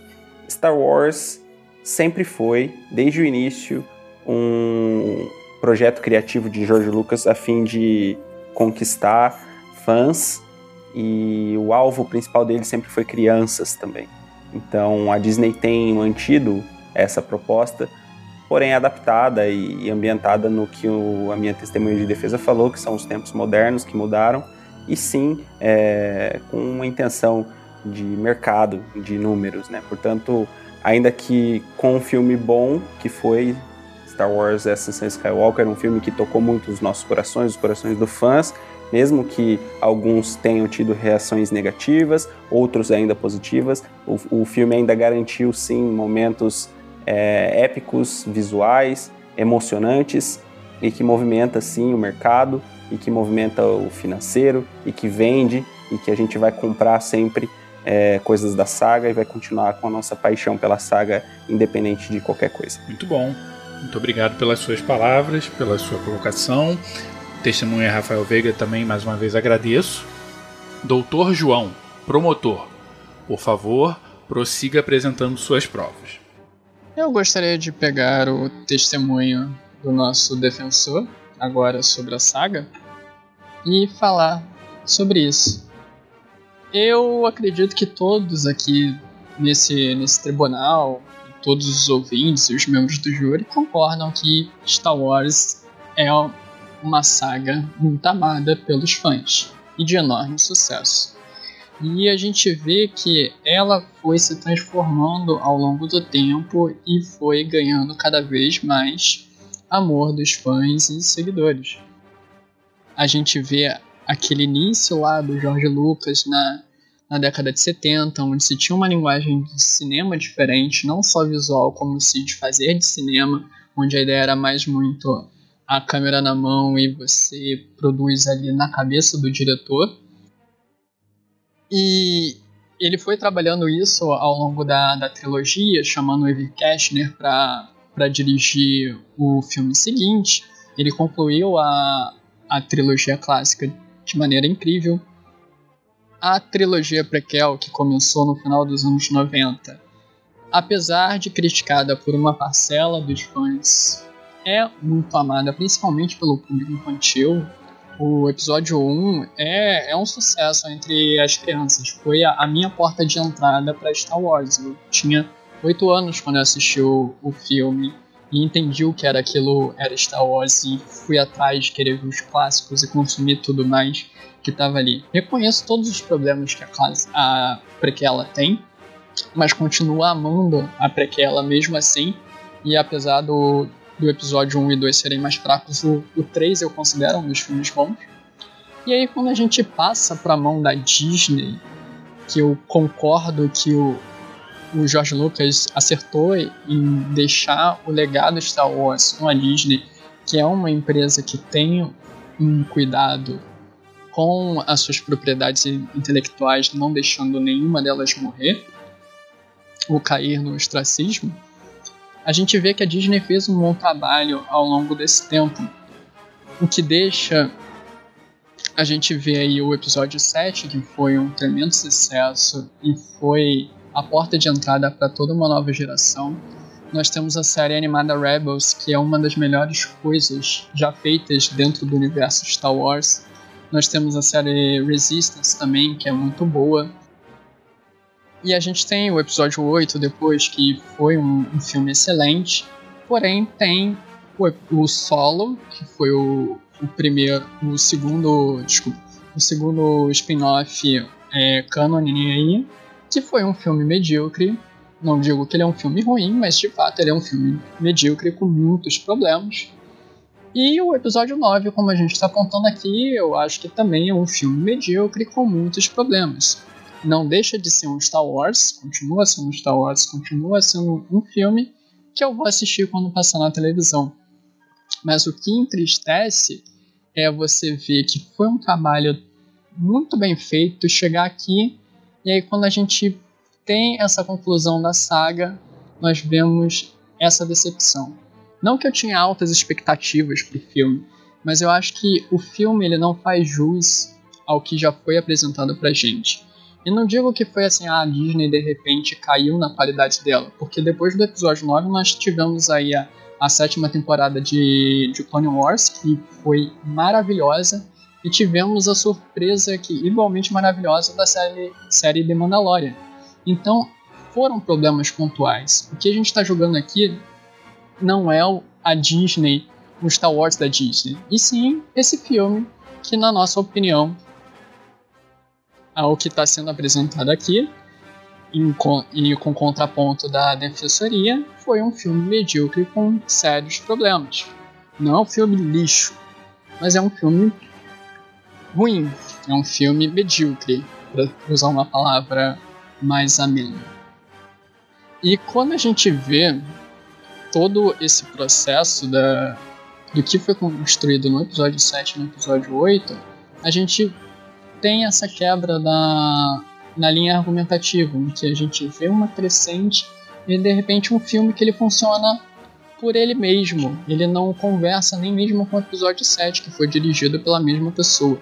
Star Wars sempre foi, desde o início, um projeto criativo de George Lucas a fim de conquistar fãs e o alvo principal dele sempre foi crianças também. Então a Disney tem mantido essa proposta, porém adaptada e ambientada no que o, a minha testemunha de defesa falou, que são os tempos modernos que mudaram e sim é, com uma intenção de mercado, de números, né? Portanto, ainda que com um filme bom que foi Star Wars Ascensão Skywalker, um filme que tocou muito os nossos corações, os corações dos fãs, mesmo que alguns tenham tido reações negativas, outros ainda positivas, o, o filme ainda garantiu sim momentos é, épicos, visuais, emocionantes e que movimenta sim o mercado e que movimenta o financeiro e que vende e que a gente vai comprar sempre é, coisas da saga e vai continuar com a nossa paixão pela saga, independente de qualquer coisa. Muito bom. Muito obrigado pelas suas palavras, pela sua colocação. Testemunha Rafael Veiga também, mais uma vez, agradeço. Doutor João, promotor, por favor, prossiga apresentando suas provas. Eu gostaria de pegar o testemunho do nosso defensor, agora sobre a saga, e falar sobre isso. Eu acredito que todos aqui nesse, nesse tribunal, todos os ouvintes e os membros do júri concordam que Star Wars é uma saga muito amada pelos fãs e de enorme sucesso. E a gente vê que ela foi se transformando ao longo do tempo e foi ganhando cada vez mais amor dos fãs e seguidores a gente vê aquele início lá do George Lucas na, na década de 70, onde se tinha uma linguagem de cinema diferente, não só visual, como se de fazer de cinema, onde a ideia era mais muito a câmera na mão e você produz ali na cabeça do diretor. E ele foi trabalhando isso ao longo da, da trilogia, chamando o Evie Cashner para dirigir o filme seguinte. Ele concluiu a, a trilogia clássica de maneira incrível. A trilogia prequel, que começou no final dos anos 90, apesar de criticada por uma parcela dos fãs, é muito amada, principalmente pelo público infantil. O episódio 1 é, é um sucesso entre as crianças. Foi a, a minha porta de entrada para Star Wars. Eu tinha 8 anos quando eu assisti o, o filme e entendi o que era aquilo, era Star Wars, e fui atrás de querer ver os clássicos e consumir tudo mais que estava ali. Reconheço todos os problemas que a, classe, a prequela tem, mas continuo amando a prequela mesmo assim, e apesar do, do episódio 1 e 2 serem mais fracos, o, o 3 eu considero um dos filmes bons. E aí quando a gente passa para a mão da Disney, que eu concordo que o, o George Lucas acertou em deixar o legado Star Wars com a Disney, que é uma empresa que tem um cuidado com as suas propriedades intelectuais, não deixando nenhuma delas morrer ou cair no ostracismo, a gente vê que a Disney fez um bom trabalho ao longo desse tempo, o que deixa a gente ver aí o episódio 7, que foi um tremendo sucesso e foi a porta de entrada para toda uma nova geração. Nós temos a série animada Rebels, que é uma das melhores coisas já feitas dentro do universo Star Wars. Nós temos a série Resistance também, que é muito boa. E a gente tem o episódio 8 depois, que foi um, um filme excelente. Porém, tem o, o, Solo, que foi o, o primeiro, o segundo, desculpa, o segundo spin-off é, canon aí, que foi um filme medíocre. Não digo que ele é um filme ruim, mas de fato ele é um filme medíocre com muitos problemas. E o episódio 9, como a gente está apontando aqui, eu acho que também é um filme medíocre com muitos problemas. Não deixa de ser um Star Wars, continua sendo um Star Wars, continua sendo um filme que eu vou assistir quando passar na televisão. Mas o que entristece é você ver que foi um trabalho muito bem feito chegar aqui e aí, quando a gente tem essa conclusão da saga, nós vemos essa decepção. Não que eu tinha altas expectativas para o filme, mas eu acho que o filme ele não faz jus ao que já foi apresentado para gente. E não digo que foi assim, ah, a Disney de repente caiu na qualidade dela, porque depois do episódio 9 nós tivemos aí a, a sétima temporada de, de Clone Wars, que foi maravilhosa, e tivemos a surpresa que igualmente maravilhosa da série, série The Mandalorian. Então, foram problemas pontuais. O que a gente está jogando aqui não é a Disney, o Star Wars da Disney, e sim esse filme que, na nossa opinião, ao que está sendo apresentado aqui, e com contraponto da defensoria, foi um filme medíocre com sérios problemas. Não é um filme lixo, mas é um filme ruim. É um filme medíocre, para usar uma palavra mais amena. E quando a gente vê todo esse processo da, do que foi construído no episódio 7 e no episódio 8, a gente tem essa quebra na, na linha argumentativa, em que a gente vê uma crescente e de repente um filme que ele funciona por ele mesmo. Ele não conversa nem mesmo com o episódio 7, que foi dirigido pela mesma pessoa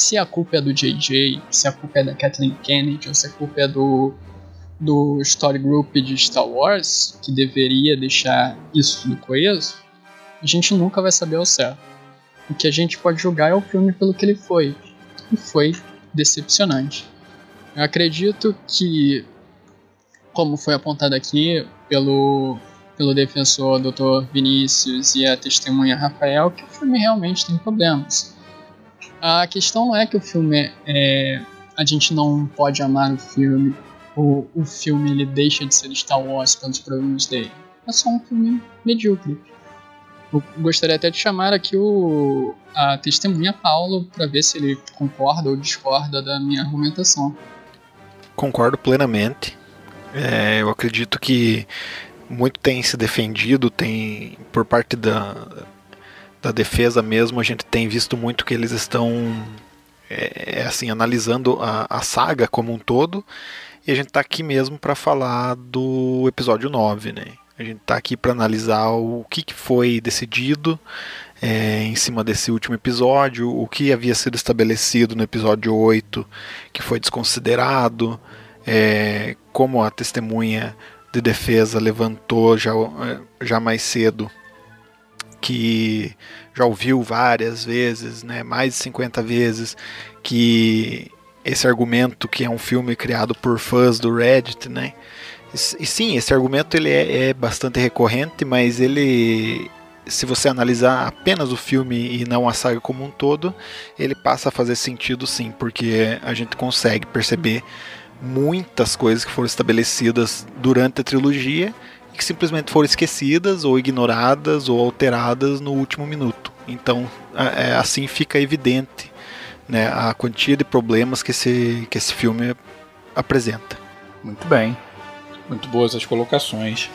se a culpa é do JJ, se a culpa é da Kathleen Kennedy, ou se a culpa é do, do Story Group de Star Wars, que deveria deixar isso tudo coeso, a gente nunca vai saber ao certo. O que a gente pode julgar é o filme pelo que ele foi. E foi decepcionante. Eu acredito que, como foi apontado aqui pelo, pelo defensor Dr. Vinícius e a testemunha Rafael, que o filme realmente tem problemas. A questão não é que o filme é. A gente não pode amar o filme, ou o filme ele deixa de ser Star Wars pelos problemas dele. É só um filme medíocre. Eu gostaria até de chamar aqui o, a testemunha Paulo para ver se ele concorda ou discorda da minha argumentação. Concordo plenamente. É, eu acredito que muito tem se defendido, tem por parte da, da defesa mesmo, a gente tem visto muito que eles estão é, é assim analisando a, a saga como um todo e a gente está aqui mesmo para falar do episódio 9, né? A gente está aqui para analisar o que, que foi decidido é, em cima desse último episódio, o que havia sido estabelecido no episódio 8 que foi desconsiderado, é, como a testemunha de defesa levantou já, já mais cedo que já ouviu várias vezes, né, mais de 50 vezes, que esse argumento que é um filme criado por fãs do Reddit, né, e sim, esse argumento ele é, é, bastante recorrente, mas ele, se você analisar apenas o filme e não a saga como um todo, ele passa a fazer sentido sim, porque a gente consegue perceber muitas coisas que foram estabelecidas durante a trilogia que simplesmente foram esquecidas ou ignoradas ou alteradas no último minuto. Então, é, assim fica evidente né, a quantia de problemas que esse, que esse filme apresenta. Muito bem. Muito boas as colocações.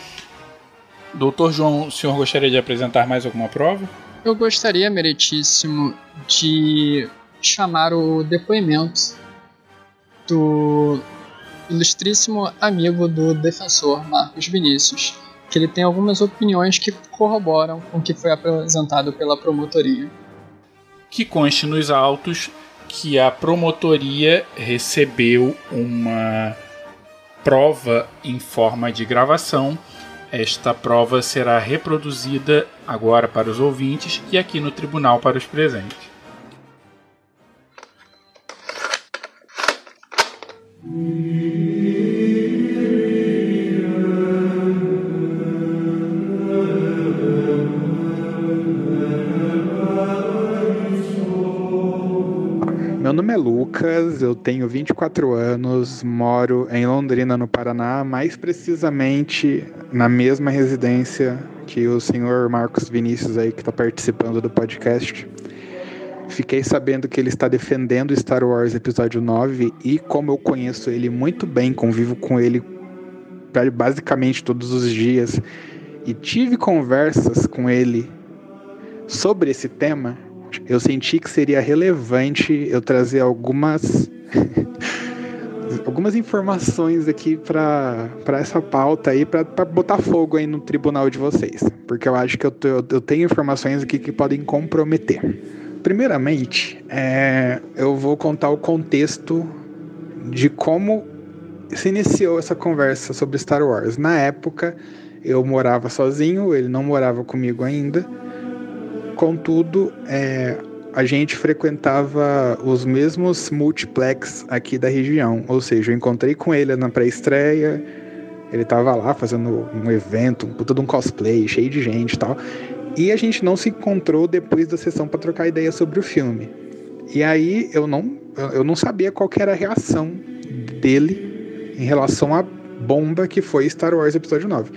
Doutor João, o senhor gostaria de apresentar mais alguma prova? Eu gostaria, meritíssimo, de chamar o depoimento do ilustríssimo amigo do defensor Marcos Vinícius, que ele tem algumas opiniões que corroboram com o que foi apresentado pela promotoria. Que conste nos autos que a promotoria recebeu uma prova em forma de gravação. Esta prova será reproduzida agora para os ouvintes e aqui no tribunal para os presentes. Nome é Lucas, eu tenho 24 anos, moro em Londrina, no Paraná, mais precisamente na mesma residência que o senhor Marcos Vinícius aí que está participando do podcast. Fiquei sabendo que ele está defendendo Star Wars Episódio 9 e como eu conheço ele muito bem, convivo com ele basicamente todos os dias e tive conversas com ele sobre esse tema, eu senti que seria relevante eu trazer algumas algumas informações aqui para essa pauta aí, para botar fogo aí no tribunal de vocês, porque eu acho que eu, eu tenho informações aqui que podem comprometer. Primeiramente, é, eu vou contar o contexto de como se iniciou essa conversa sobre Star Wars. Na época, eu morava sozinho, ele não morava comigo ainda. Contudo, é, a gente frequentava os mesmos multiplex aqui da região. Ou seja, eu encontrei com ele na pré-estreia, ele estava lá fazendo um evento, todo um cosplay, cheio de gente e tal. E a gente não se encontrou depois da sessão para trocar ideia sobre o filme. E aí eu não, eu não sabia qual era a reação dele em relação à bomba que foi Star Wars Episódio 9.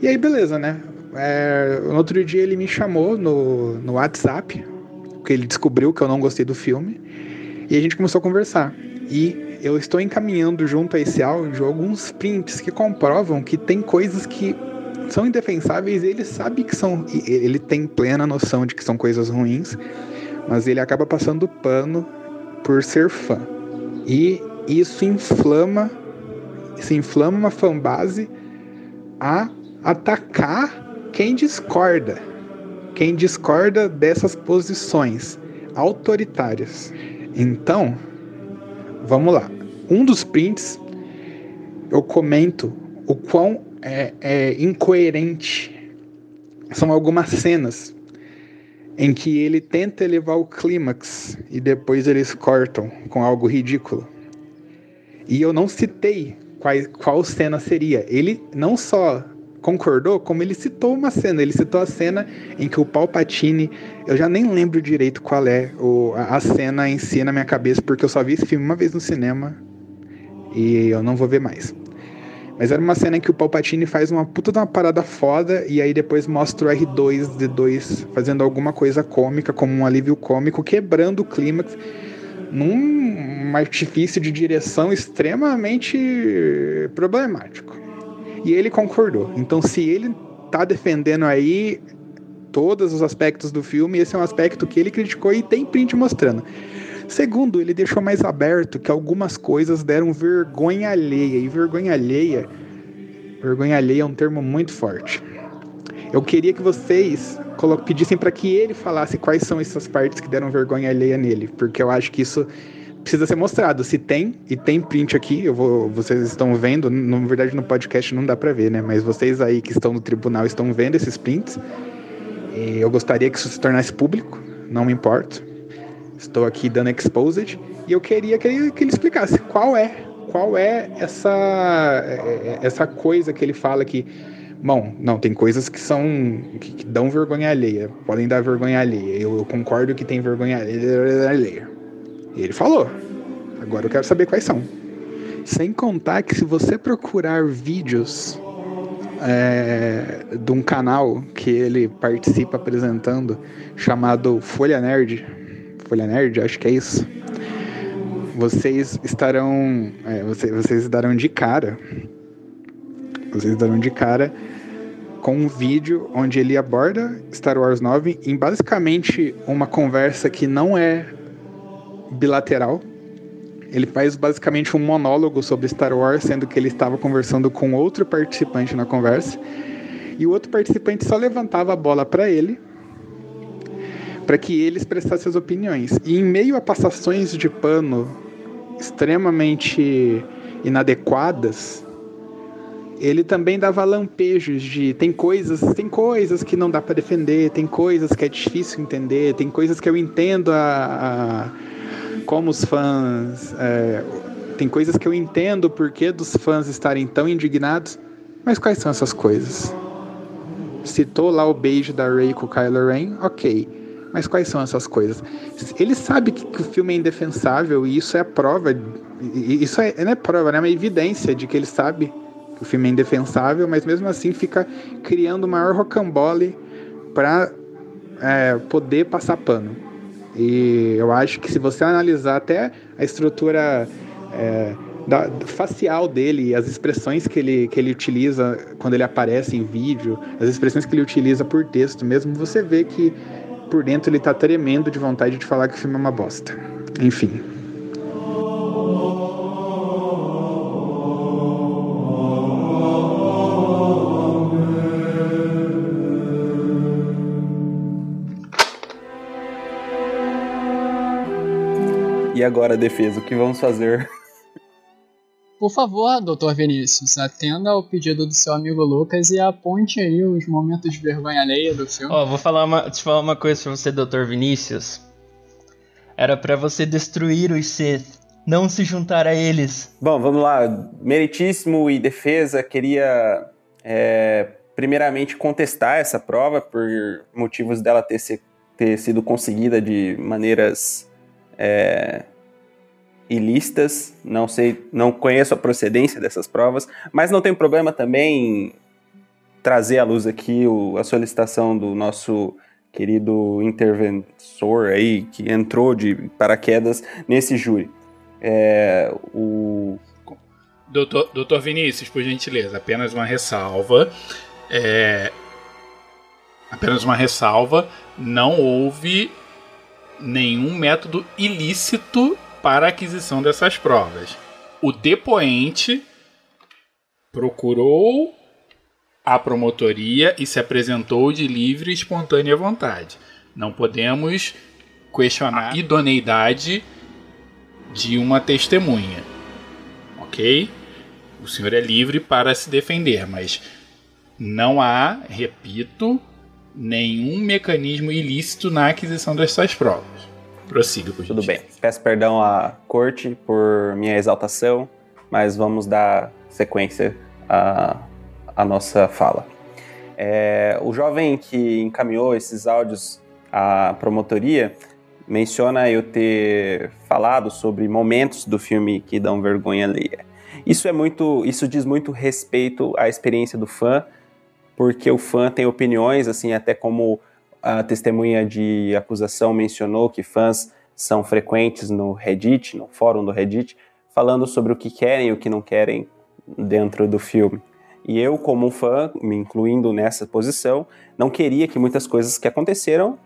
E aí, beleza, né? É, no outro dia ele me chamou no, no WhatsApp, porque ele descobriu que eu não gostei do filme, e a gente começou a conversar. E eu estou encaminhando junto a esse áudio alguns prints que comprovam que tem coisas que são indefensáveis e ele sabe que são. Ele tem plena noção de que são coisas ruins, mas ele acaba passando pano por ser fã. E isso inflama, isso inflama uma fanbase a atacar quem discorda, quem discorda dessas posições autoritárias. Então, vamos lá. Um dos prints eu comento o quão é, é incoerente são algumas cenas em que ele tenta elevar o clímax e depois eles cortam com algo ridículo. E eu não citei qual, qual cena seria. Ele não só concordou, como ele citou uma cena. Ele citou a cena em que o Palpatine, eu já nem lembro direito qual é o, a, cena em si na minha cabeça, porque eu só vi esse filme uma vez no cinema e eu não vou ver mais. Mas era uma cena em que o Palpatine faz uma puta de uma parada foda e aí depois mostra o R2D2 fazendo alguma coisa cômica, como um alívio cômico, quebrando o clímax num artifício de direção extremamente problemático. E ele concordou. Então, se ele tá defendendo aí todos os aspectos do filme, esse é um aspecto que ele criticou e tem print mostrando. Segundo, ele deixou mais aberto que algumas coisas deram vergonha alheia. E vergonha alheia. Vergonha alheia é um termo muito forte. Eu queria que vocês pedissem para que ele falasse quais são essas partes que deram vergonha alheia nele, porque eu acho que isso precisa ser mostrado. Se tem, e tem print aqui, eu vou, vocês estão vendo, na verdade no podcast não dá para ver, né? Mas vocês aí que estão no tribunal estão vendo esses prints. E eu gostaria que isso se tornasse público, não me importo. Estou aqui dando exposed e eu queria que ele, que ele explicasse qual é, qual é essa é, essa coisa que ele fala que Bom, não, tem coisas que são. que, que dão vergonha alheia. Podem dar vergonha alheia. Eu, eu, concordo que tem vergonha alheia. Ele falou. Agora eu quero saber quais são. Sem contar que se você procurar vídeos é, de um canal que ele participa apresentando, chamado Folha Nerd. Folha Nerd, acho que é isso. Vocês estarão. É, vocês, vocês darão de cara vocês darão de cara com um vídeo onde ele aborda Star Wars 9 em basicamente uma conversa que não é bilateral. Ele faz basicamente um monólogo sobre Star Wars, sendo que ele estava conversando com outro participante na conversa. E o outro participante só levantava a bola para ele, para que ele expressasse as opiniões. E em meio a passações de pano extremamente inadequadas, ele também dava lampejos de tem coisas, tem coisas que não dá para defender, tem coisas que é difícil entender, tem coisas que eu entendo a, como os fãs, é, tem coisas que eu entendo o porquê dos fãs estarem tão indignados, mas quais são essas coisas? Citou lá o beijo da Rey com o Kylo Ren, ok. Mas quais são essas coisas? Ele sabe que, que o filme é indefensável e isso é a prova, isso é, não é prova, né? é uma evidência de que ele sabe o filme é indefensável, mas mesmo assim fica criando o maior rocambole para é, poder passar pano. E eu acho que se você analisar até a estrutura é, da, facial dele, as expressões que ele, que ele utiliza quando ele aparece em vídeo, as expressões que ele utiliza por texto mesmo, você vê que por dentro ele está tremendo de vontade de falar que o filme é uma bosta. Enfim. Agora, defesa, o que vamos fazer? Por favor, doutor Vinícius, atenda ao pedido do seu amigo Lucas e aponte aí os momentos de vergonha alheia do filme. Ó, oh, vou falar uma, te falar uma coisa pra você, doutor Vinícius. Era para você destruir os Sith, não se juntar a eles. Bom, vamos lá. Meritíssimo e defesa, queria é, primeiramente contestar essa prova por motivos dela ter, se, ter sido conseguida de maneiras é, ilícitas, não sei, não conheço a procedência dessas provas, mas não tem problema também trazer à luz aqui o, a solicitação do nosso querido interventor aí, que entrou de paraquedas nesse júri. É, o... Doutor, doutor Vinícius, por gentileza, apenas uma ressalva. É, apenas uma ressalva. Não houve nenhum método ilícito para a aquisição dessas provas. O depoente procurou a promotoria e se apresentou de livre e espontânea vontade. Não podemos questionar a idoneidade de uma testemunha. Ok? O senhor é livre para se defender, mas não há, repito, nenhum mecanismo ilícito na aquisição dessas provas. Prossiga, por Tudo bem. Peço perdão à corte por minha exaltação, mas vamos dar sequência à, à nossa fala. É, o jovem que encaminhou esses áudios à promotoria menciona eu ter falado sobre momentos do filme que dão vergonha alheia. Isso é muito, isso diz muito respeito à experiência do fã, porque o fã tem opiniões, assim, até como a testemunha de acusação mencionou que fãs são frequentes no Reddit, no fórum do Reddit, falando sobre o que querem e o que não querem dentro do filme. E eu, como fã, me incluindo nessa posição, não queria que muitas coisas que aconteceram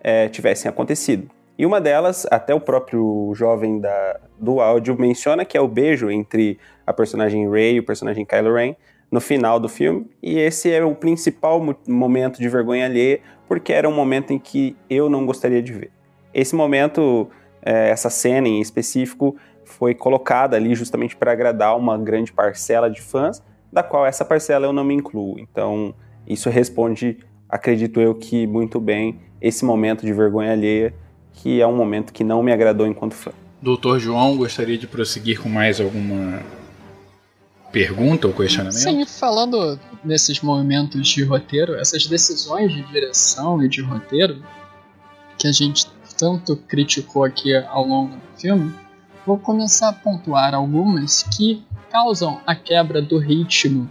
é, tivessem acontecido. E uma delas, até o próprio jovem da, do áudio menciona que é o beijo entre a personagem Rey e o personagem Kylo Ren no final do filme. E esse é o principal momento de vergonha alheia, porque era um momento em que eu não gostaria de ver. Esse momento, é, essa cena em específico, foi colocada ali justamente para agradar uma grande parcela de fãs, da qual essa parcela eu não me incluo. Então, isso responde, acredito eu, que muito bem esse momento de vergonha alheia, que é um momento que não me agradou enquanto fã. Doutor João, gostaria de prosseguir com mais alguma pergunta ou questionamento? Sim, falando nesses movimentos de roteiro, essas decisões de direção e de roteiro que a gente tanto criticou aqui ao longo do filme, vou começar a pontuar algumas que causam a quebra do ritmo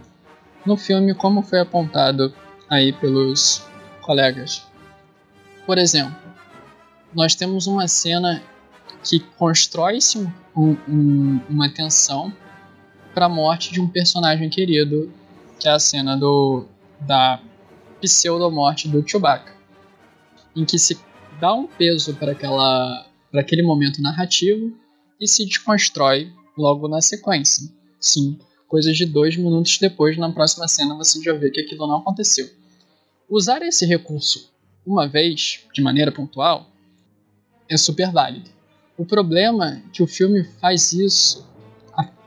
no filme, como foi apontado aí pelos colegas. Por exemplo, nós temos uma cena que constrói-se um, um, uma tensão para a morte de um personagem querido, que é a cena do da pseudo-morte do Chewbacca, em que se dá um peso para aquela para aquele momento narrativo e se desconstrói logo na sequência. Sim, coisas de dois minutos depois, na próxima cena, você já vê que aquilo não aconteceu. Usar esse recurso uma vez, de maneira pontual, é super válido. O problema é que o filme faz isso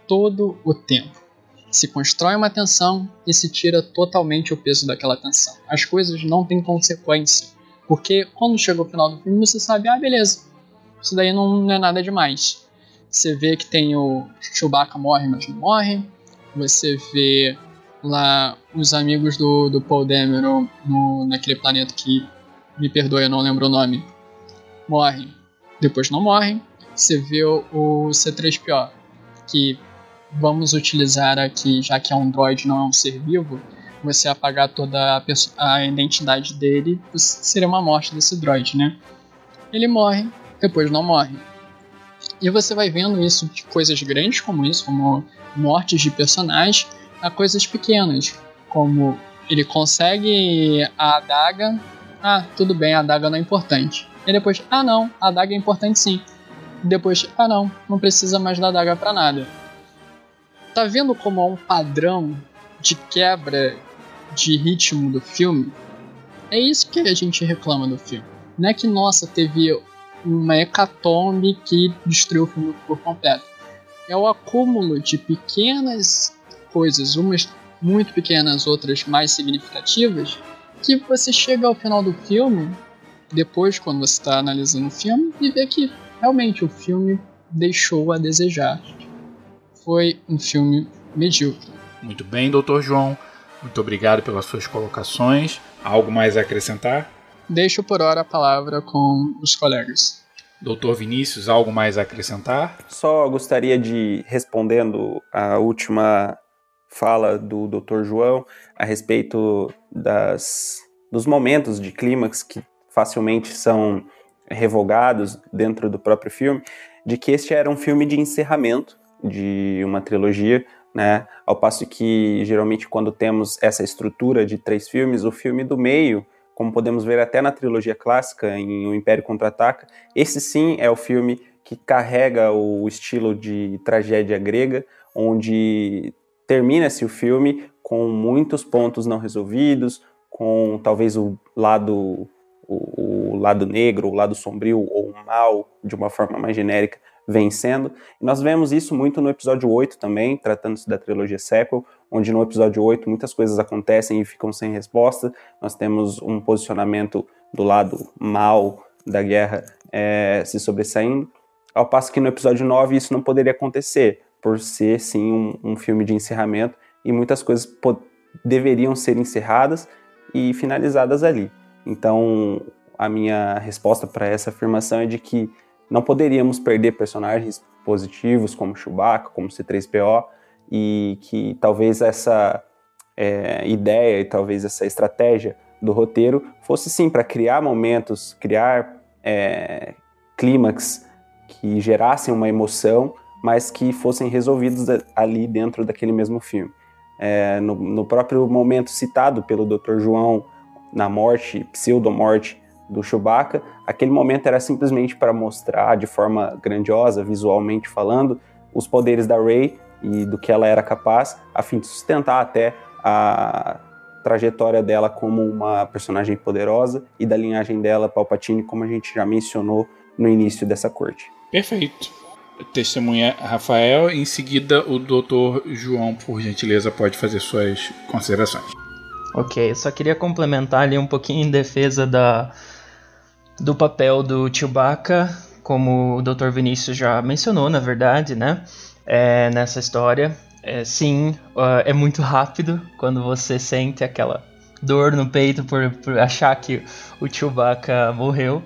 todo o tempo. Se constrói uma tensão e se tira totalmente o peso daquela tensão. As coisas não têm consequência. Porque quando chega o final do filme, você sabe, ah, beleza, isso daí não é nada demais. Você vê que tem o Chewbacca morre, mas não morre. Você vê lá os amigos do, do Paul Dameron no, naquele planeta que, me perdoe, eu não lembro o nome, morrem. Depois não morrem. Você vê o, o C3PO, que vamos utilizar aqui, já que é um droid, não é um ser vivo, você apagar toda a, a identidade dele, seria uma morte desse droid, né? Ele morre, depois não morre. E você vai vendo isso de coisas grandes como isso, como mortes de personagens, a coisas pequenas, como ele consegue a adaga. Ah, tudo bem, a adaga não é importante. E depois, ah não, a adaga é importante sim. Depois, ah não, não precisa mais da adaga para nada. Tá vendo como há um padrão de quebra de ritmo do filme? É isso que a gente reclama do filme. Não é que, nossa, teve uma hecatombe que destruiu o filme por completo. É o acúmulo de pequenas coisas, umas muito pequenas, outras mais significativas, que você chega ao final do filme, depois, quando você está analisando o filme, e vê que realmente o filme deixou a desejar. Foi um filme medíocre. Muito bem, doutor João. Muito obrigado pelas suas colocações. Algo mais a acrescentar? Deixo por hora a palavra com os colegas. Doutor Vinícius, algo mais a acrescentar? Só gostaria de, respondendo a última fala do Dr. João a respeito das, dos momentos de clímax que facilmente são revogados dentro do próprio filme, de que este era um filme de encerramento de uma trilogia, né? Ao passo que geralmente quando temos essa estrutura de três filmes, o filme do meio como podemos ver até na trilogia clássica, em O Império Contra-Ataca, esse sim é o filme que carrega o estilo de tragédia grega, onde termina-se o filme com muitos pontos não resolvidos, com talvez o lado o, o, lado negro, o lado sombrio ou mal, de uma forma mais genérica, vencendo. E nós vemos isso muito no episódio 8 também, tratando-se da trilogia sequel, onde no episódio 8 muitas coisas acontecem e ficam sem resposta. Nós temos um posicionamento do lado mal da guerra é, se sobressaindo, ao passo que no episódio 9 isso não poderia acontecer, por ser sim um, um filme de encerramento e muitas coisas deveriam ser encerradas e finalizadas ali. Então, a minha resposta para essa afirmação é de que não poderíamos perder personagens positivos como Chewbacca, como C3PO, e que talvez essa é, ideia e talvez essa estratégia do roteiro fosse sim para criar momentos, criar é, clímax que gerassem uma emoção, mas que fossem resolvidos ali dentro daquele mesmo filme. É, no, no, próprio momento citado pelo Dr. João na morte, pseudo-morte do Chewbacca, aquele momento era simplesmente para mostrar de forma grandiosa, visualmente falando, os poderes da Rey e do que ela era capaz, a fim de sustentar até a trajetória dela como uma personagem poderosa e da linhagem dela, Palpatine, como a gente já mencionou no início dessa corte. Perfeito. Testemunha Rafael, em seguida o doutor João, por gentileza, pode fazer suas considerações. Ok, eu só queria complementar ali um pouquinho em defesa da, do papel do Chewbacca, como o Dr. Vinícius já mencionou, na verdade, né? É, nessa história. É, sim, é muito rápido quando você sente aquela dor no peito por, por achar que o Chewbacca morreu.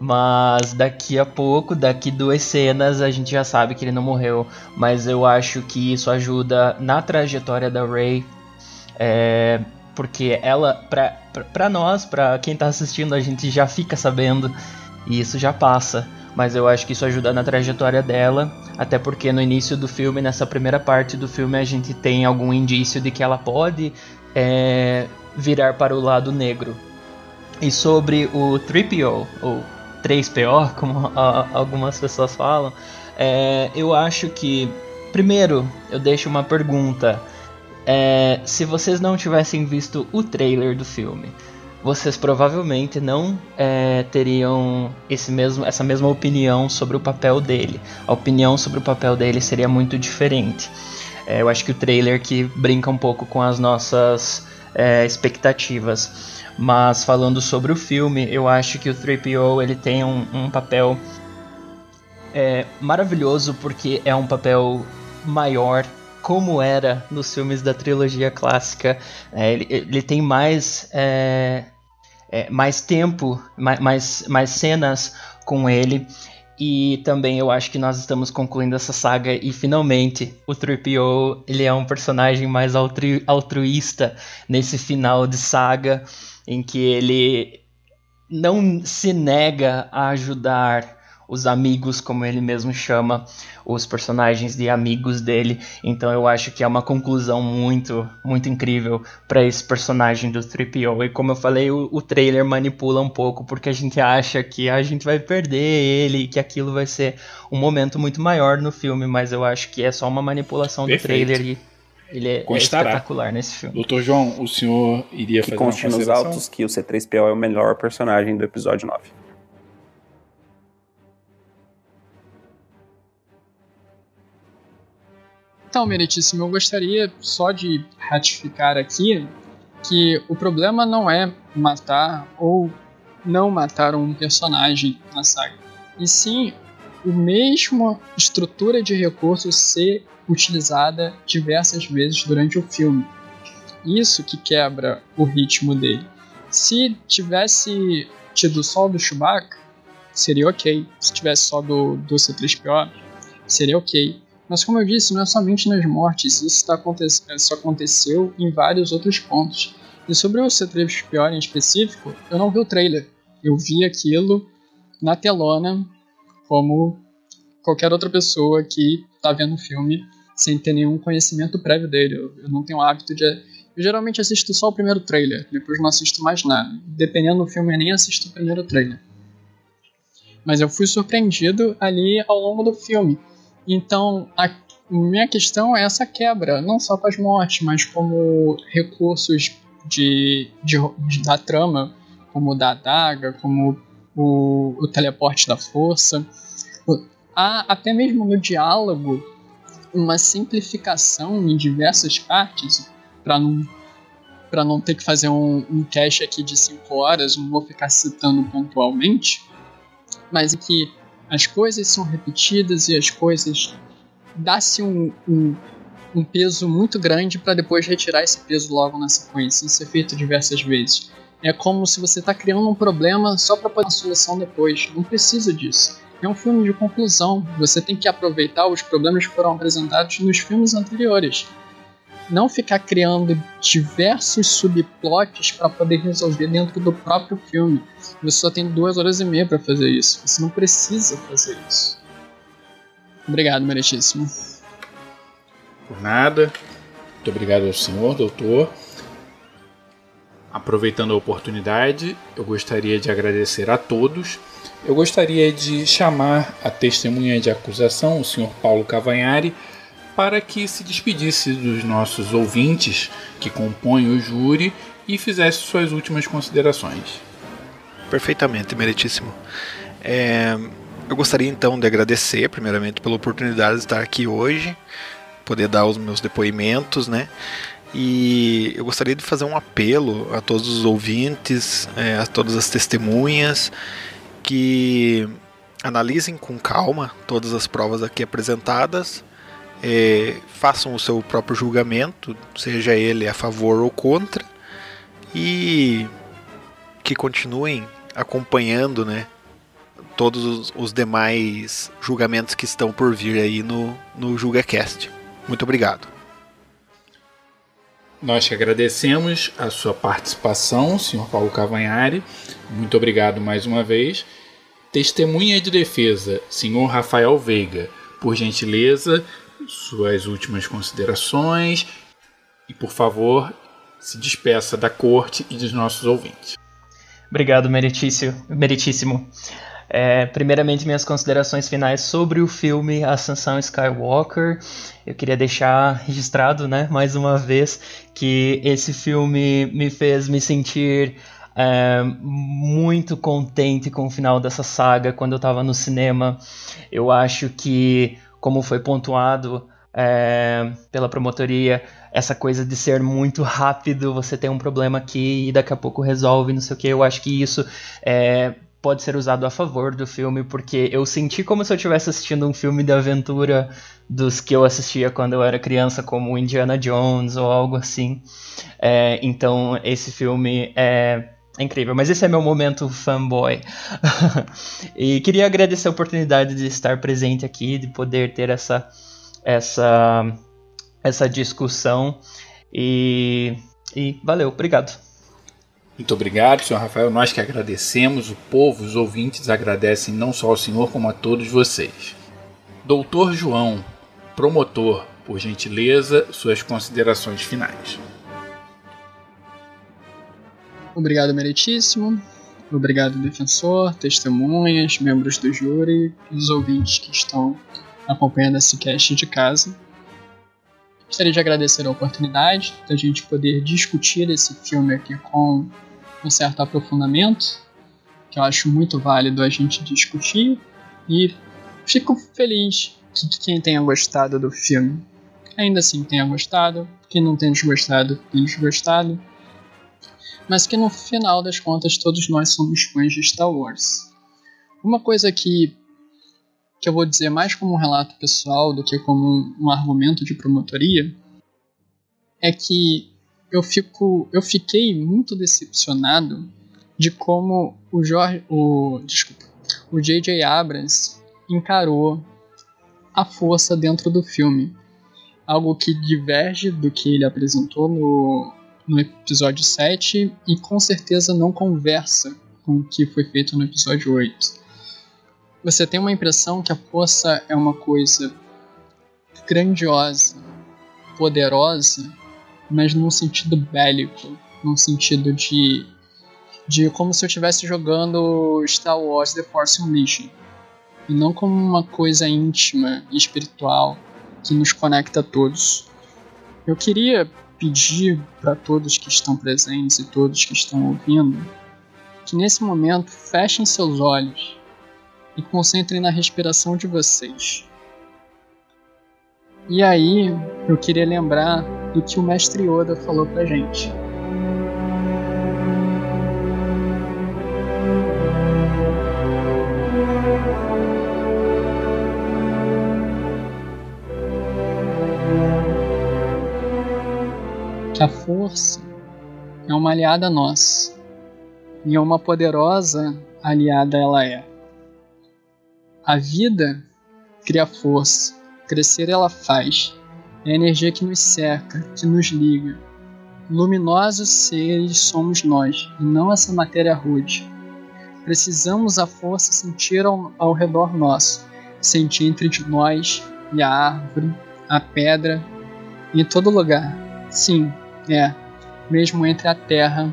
Mas daqui a pouco, daqui duas cenas, a gente já sabe que ele não morreu. Mas eu acho que isso ajuda na trajetória da Rey. É, porque ela, pra, pra, pra nós, pra quem tá assistindo, a gente já fica sabendo. E isso já passa mas eu acho que isso ajuda na trajetória dela, até porque no início do filme, nessa primeira parte do filme, a gente tem algum indício de que ela pode é, virar para o lado negro. E sobre o 3PO, ou 3PO, como a, algumas pessoas falam, é, eu acho que, primeiro, eu deixo uma pergunta. É, se vocês não tivessem visto o trailer do filme, vocês provavelmente não é, teriam esse mesmo, essa mesma opinião sobre o papel dele. A opinião sobre o papel dele seria muito diferente. É, eu acho que o trailer que brinca um pouco com as nossas é, expectativas. Mas falando sobre o filme, eu acho que o 3PO ele tem um, um papel é, maravilhoso porque é um papel maior como era nos filmes da trilogia clássica. É, ele, ele, tem mais, é, é, mais tempo, mais, mais cenas com ele. E também eu acho que nós estamos concluindo essa saga e finalmente o 3PO ele é um personagem mais altru altruísta nesse final de saga em que ele não se nega a ajudar os amigos, como ele mesmo chama os personagens de amigos dele. Então eu acho que é uma conclusão muito, muito incrível para esse personagem do 3PO. E como eu falei, o, o, trailer manipula um pouco porque a gente acha que a gente vai perder ele, que aquilo vai ser um momento muito maior no filme, mas eu acho que é só uma manipulação Perfeito. do trailer e ele é, é espetacular nesse filme. Doutor João, o senhor iria que fazer uma nos autos que o C3PO é o melhor personagem do episódio 9. Então, Meritíssimo, eu gostaria só de ratificar aqui que o problema não é matar ou não matar um personagem na saga, e sim o mesmo estrutura de recursos ser utilizada diversas vezes durante o filme. Isso que quebra o ritmo dele. Se tivesse tido só do Chewbacca, seria ok. Se tivesse só do, do C3PO, seria ok. Mas como eu disse, não é somente nas mortes, isso, tá isso aconteceu em vários outros pontos. E sobre o C3PO em específico, eu não vi o trailer. Eu vi aquilo na telona, como qualquer outra pessoa que está vendo o filme sem ter nenhum conhecimento prévio dele. Eu, eu não tenho o hábito de. Eu geralmente assisto só o primeiro trailer, depois não assisto mais nada. Dependendo do filme, eu nem assisto o primeiro trailer. Mas eu fui surpreendido ali ao longo do filme. Então, a minha questão é essa quebra, não só para as mortes, mas como recursos de, de, de, da trama, como o da adaga, como o, o teleporte da força. Há até mesmo no diálogo uma simplificação em diversas partes, para não, pra não ter que fazer um, um cast aqui de 5 horas, não vou ficar citando pontualmente, mas que as coisas são repetidas e as coisas dá-se um, um, um, peso muito grande para depois retirar esse peso logo na sequência. Isso é feito diversas vezes. É como se você está criando um problema só para poder uma solução depois. Não precisa disso. é um filme de conclusão. Você tem que aproveitar os problemas que foram apresentados nos filmes anteriores. Não ficar criando diversos subplots para poder resolver dentro do próprio filme. Você só tem duas horas e meia para fazer isso. Você não precisa fazer isso. Obrigado, meritíssimo. Por nada. Muito obrigado ao senhor, doutor. Aproveitando a oportunidade, eu gostaria de agradecer a todos. Eu gostaria de chamar a testemunha de acusação, o senhor Paulo Cavanhari, para que se despedisse dos nossos ouvintes que compõem o júri e fizesse suas últimas considerações. Perfeitamente, meritíssimo. É, eu gostaria então de agradecer, primeiramente, pela oportunidade de estar aqui hoje, poder dar os meus depoimentos, né? E eu gostaria de fazer um apelo a todos os ouvintes, é, a todas as testemunhas, que analisem com calma todas as provas aqui apresentadas, é, façam o seu próprio julgamento, seja ele a favor ou contra, e que continuem acompanhando né, todos os, demais julgamentos que estão por vir aí no, no JulgaCast. Muito obrigado. Nós que agradecemos a sua participação, senhor Paulo Cavanhari. Muito obrigado mais uma vez. Testemunha de defesa, senhor Rafael Veiga. Por gentileza, suas últimas considerações e, por favor, se despeça da corte e dos nossos ouvintes. Obrigado, meritíssimo. É, primeiramente, minhas considerações finais sobre o filme Ascensão Skywalker. Eu queria deixar registrado, né, mais uma vez, que esse filme me fez me sentir é, muito contente com o final dessa saga quando eu estava no cinema. Eu acho que, como foi pontuado é, pela promotoria, essa coisa de ser muito rápido, você tem um problema aqui e daqui a pouco resolve, não sei o que. Eu acho que isso é, pode ser usado a favor do filme, porque eu senti como se eu estivesse assistindo um filme de aventura dos que eu assistia quando eu era criança, como Indiana Jones ou algo assim. É, então, esse filme é, é incrível, mas esse é meu momento fanboy. e queria agradecer a oportunidade de estar presente aqui, de poder ter essa, essa, essa discussão. E, e valeu, obrigado. Muito obrigado, senhor Rafael. Nós que agradecemos, o povo, os ouvintes agradecem não só ao senhor, como a todos vocês. Doutor João, promotor, por gentileza, suas considerações finais. Obrigado, meritíssimo. Obrigado, defensor, testemunhas, membros do júri e os ouvintes que estão acompanhando esse cast de casa. Gostaria de agradecer a oportunidade da gente poder discutir esse filme aqui com um certo aprofundamento, que eu acho muito válido a gente discutir, e fico feliz que quem tenha gostado do filme ainda assim tenha gostado, quem não tenha desgostado tenha desgostado, mas que no final das contas todos nós somos fãs de Star Wars. Uma coisa que, que eu vou dizer mais como um relato pessoal do que como um, um argumento de promotoria é que eu fico eu fiquei muito decepcionado de como o Jorge o desculpa, o J.J. Abrams encarou a força dentro do filme. Algo que diverge do que ele apresentou no, no episódio 7 e com certeza não conversa com o que foi feito no episódio 8. Você tem uma impressão que a força é uma coisa grandiosa, poderosa, mas num sentido bélico, num sentido de de como se eu estivesse jogando Star Wars The Force Unleashed, e não como uma coisa íntima e espiritual que nos conecta a todos. Eu queria pedir para todos que estão presentes e todos que estão ouvindo que nesse momento fechem seus olhos e concentrem na respiração de vocês. E aí, eu queria lembrar do que o mestre Yoda falou pra gente. Que a força é uma aliada nossa e é uma poderosa aliada ela é. A vida cria força, crescer ela faz. É a energia que nos cerca, que nos liga. Luminosos seres somos nós, e não essa matéria rude. Precisamos a força sentir ao, ao redor nosso, sentir entre nós e a árvore, a pedra, em todo lugar. Sim, é, mesmo entre a terra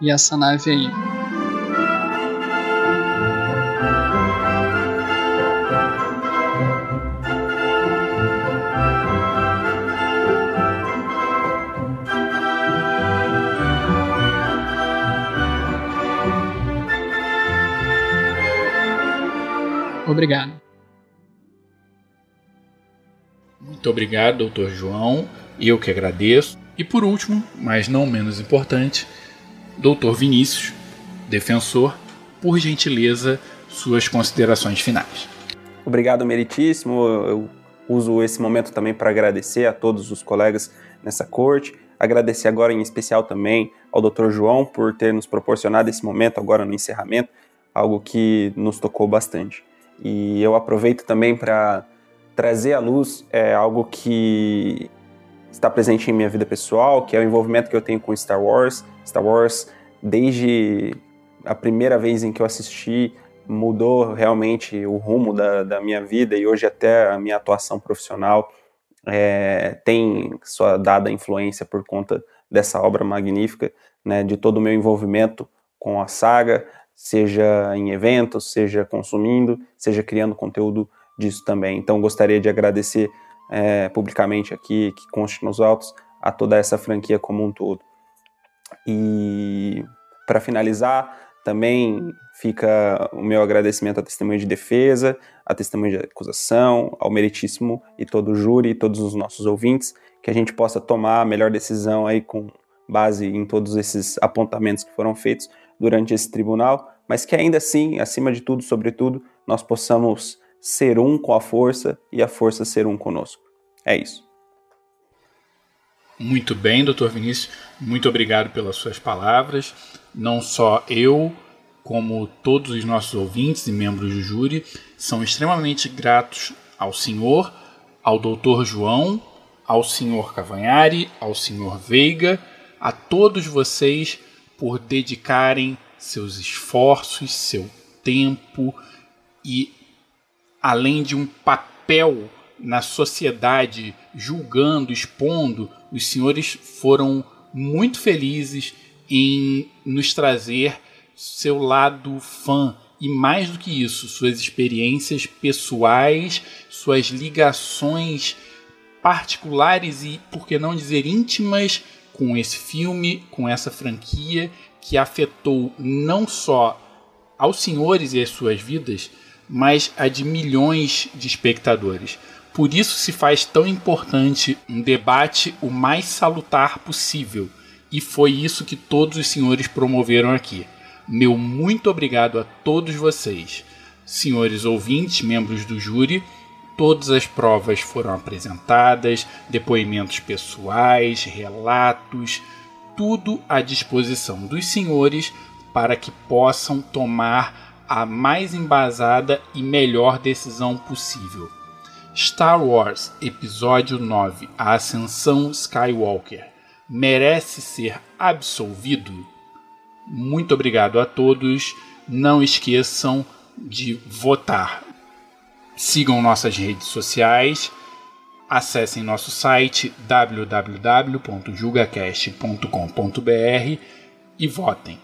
e essa nave aí. Obrigado. Muito obrigado, doutor João. Eu que agradeço. E por último, mas não menos importante, doutor Vinícius, defensor, por gentileza, suas considerações finais. Obrigado, meritíssimo. Eu uso esse momento também para agradecer a todos os colegas nessa corte. Agradecer agora em especial também ao Dr. João por ter nos proporcionado esse momento agora no encerramento, algo que nos tocou bastante. E eu aproveito também para trazer à luz é, algo que está presente em minha vida pessoal, que é o envolvimento que eu tenho com Star Wars. Star Wars, desde a primeira vez em que eu assisti, mudou realmente o rumo da, da minha vida e hoje até a minha atuação profissional é, tem sua dada influência por conta dessa obra magnífica, né, de todo o meu envolvimento com a saga, seja em eventos, seja consumindo, seja criando conteúdo disso também. Então gostaria de agradecer é, publicamente aqui, que conste nos autos, a toda essa franquia como um todo. E para finalizar, também fica o meu agradecimento à testemunha de defesa, à testemunha de acusação, ao meritíssimo e todo o júri e todos os nossos ouvintes, que a gente possa tomar a melhor decisão aí com base em todos esses apontamentos que foram feitos, durante esse tribunal, mas que ainda assim, acima de tudo, sobretudo, nós possamos ser um com a força e a força ser um conosco. É isso. Muito bem, doutor Vinícius. Muito obrigado pelas suas palavras. Não só eu, como todos os nossos ouvintes e membros do júri, são extremamente gratos ao senhor, ao doutor João, ao senhor Cavanhari, ao senhor Veiga, a todos vocês por dedicarem seus esforços, seu tempo e, além de um papel na sociedade julgando, expondo, os senhores foram muito felizes em nos trazer seu lado fã. E mais do que isso, suas experiências pessoais, suas ligações particulares e, por que não dizer, íntimas com esse filme, com essa franquia que afetou não só aos senhores e as suas vidas, mas a de milhões de espectadores. Por isso se faz tão importante um debate o mais salutar possível, e foi isso que todos os senhores promoveram aqui. Meu muito obrigado a todos vocês, senhores ouvintes, membros do júri Todas as provas foram apresentadas, depoimentos pessoais, relatos, tudo à disposição dos senhores para que possam tomar a mais embasada e melhor decisão possível. Star Wars Episódio 9 A Ascensão Skywalker merece ser absolvido? Muito obrigado a todos. Não esqueçam de votar. Sigam nossas redes sociais, acessem nosso site www.julgacast.com.br e votem.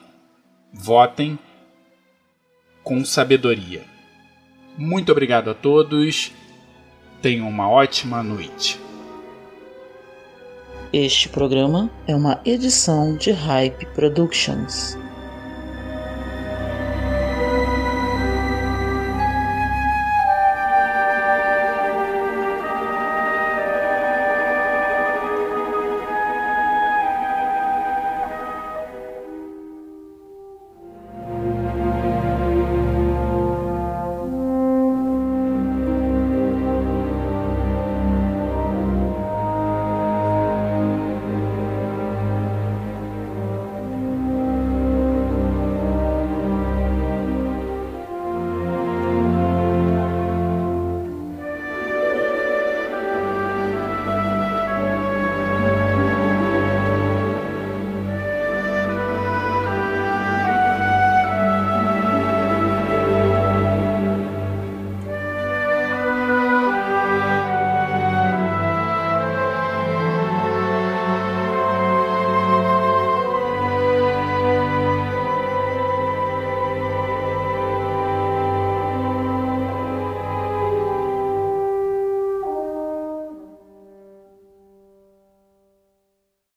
Votem com sabedoria. Muito obrigado a todos. Tenham uma ótima noite. Este programa é uma edição de Hype Productions.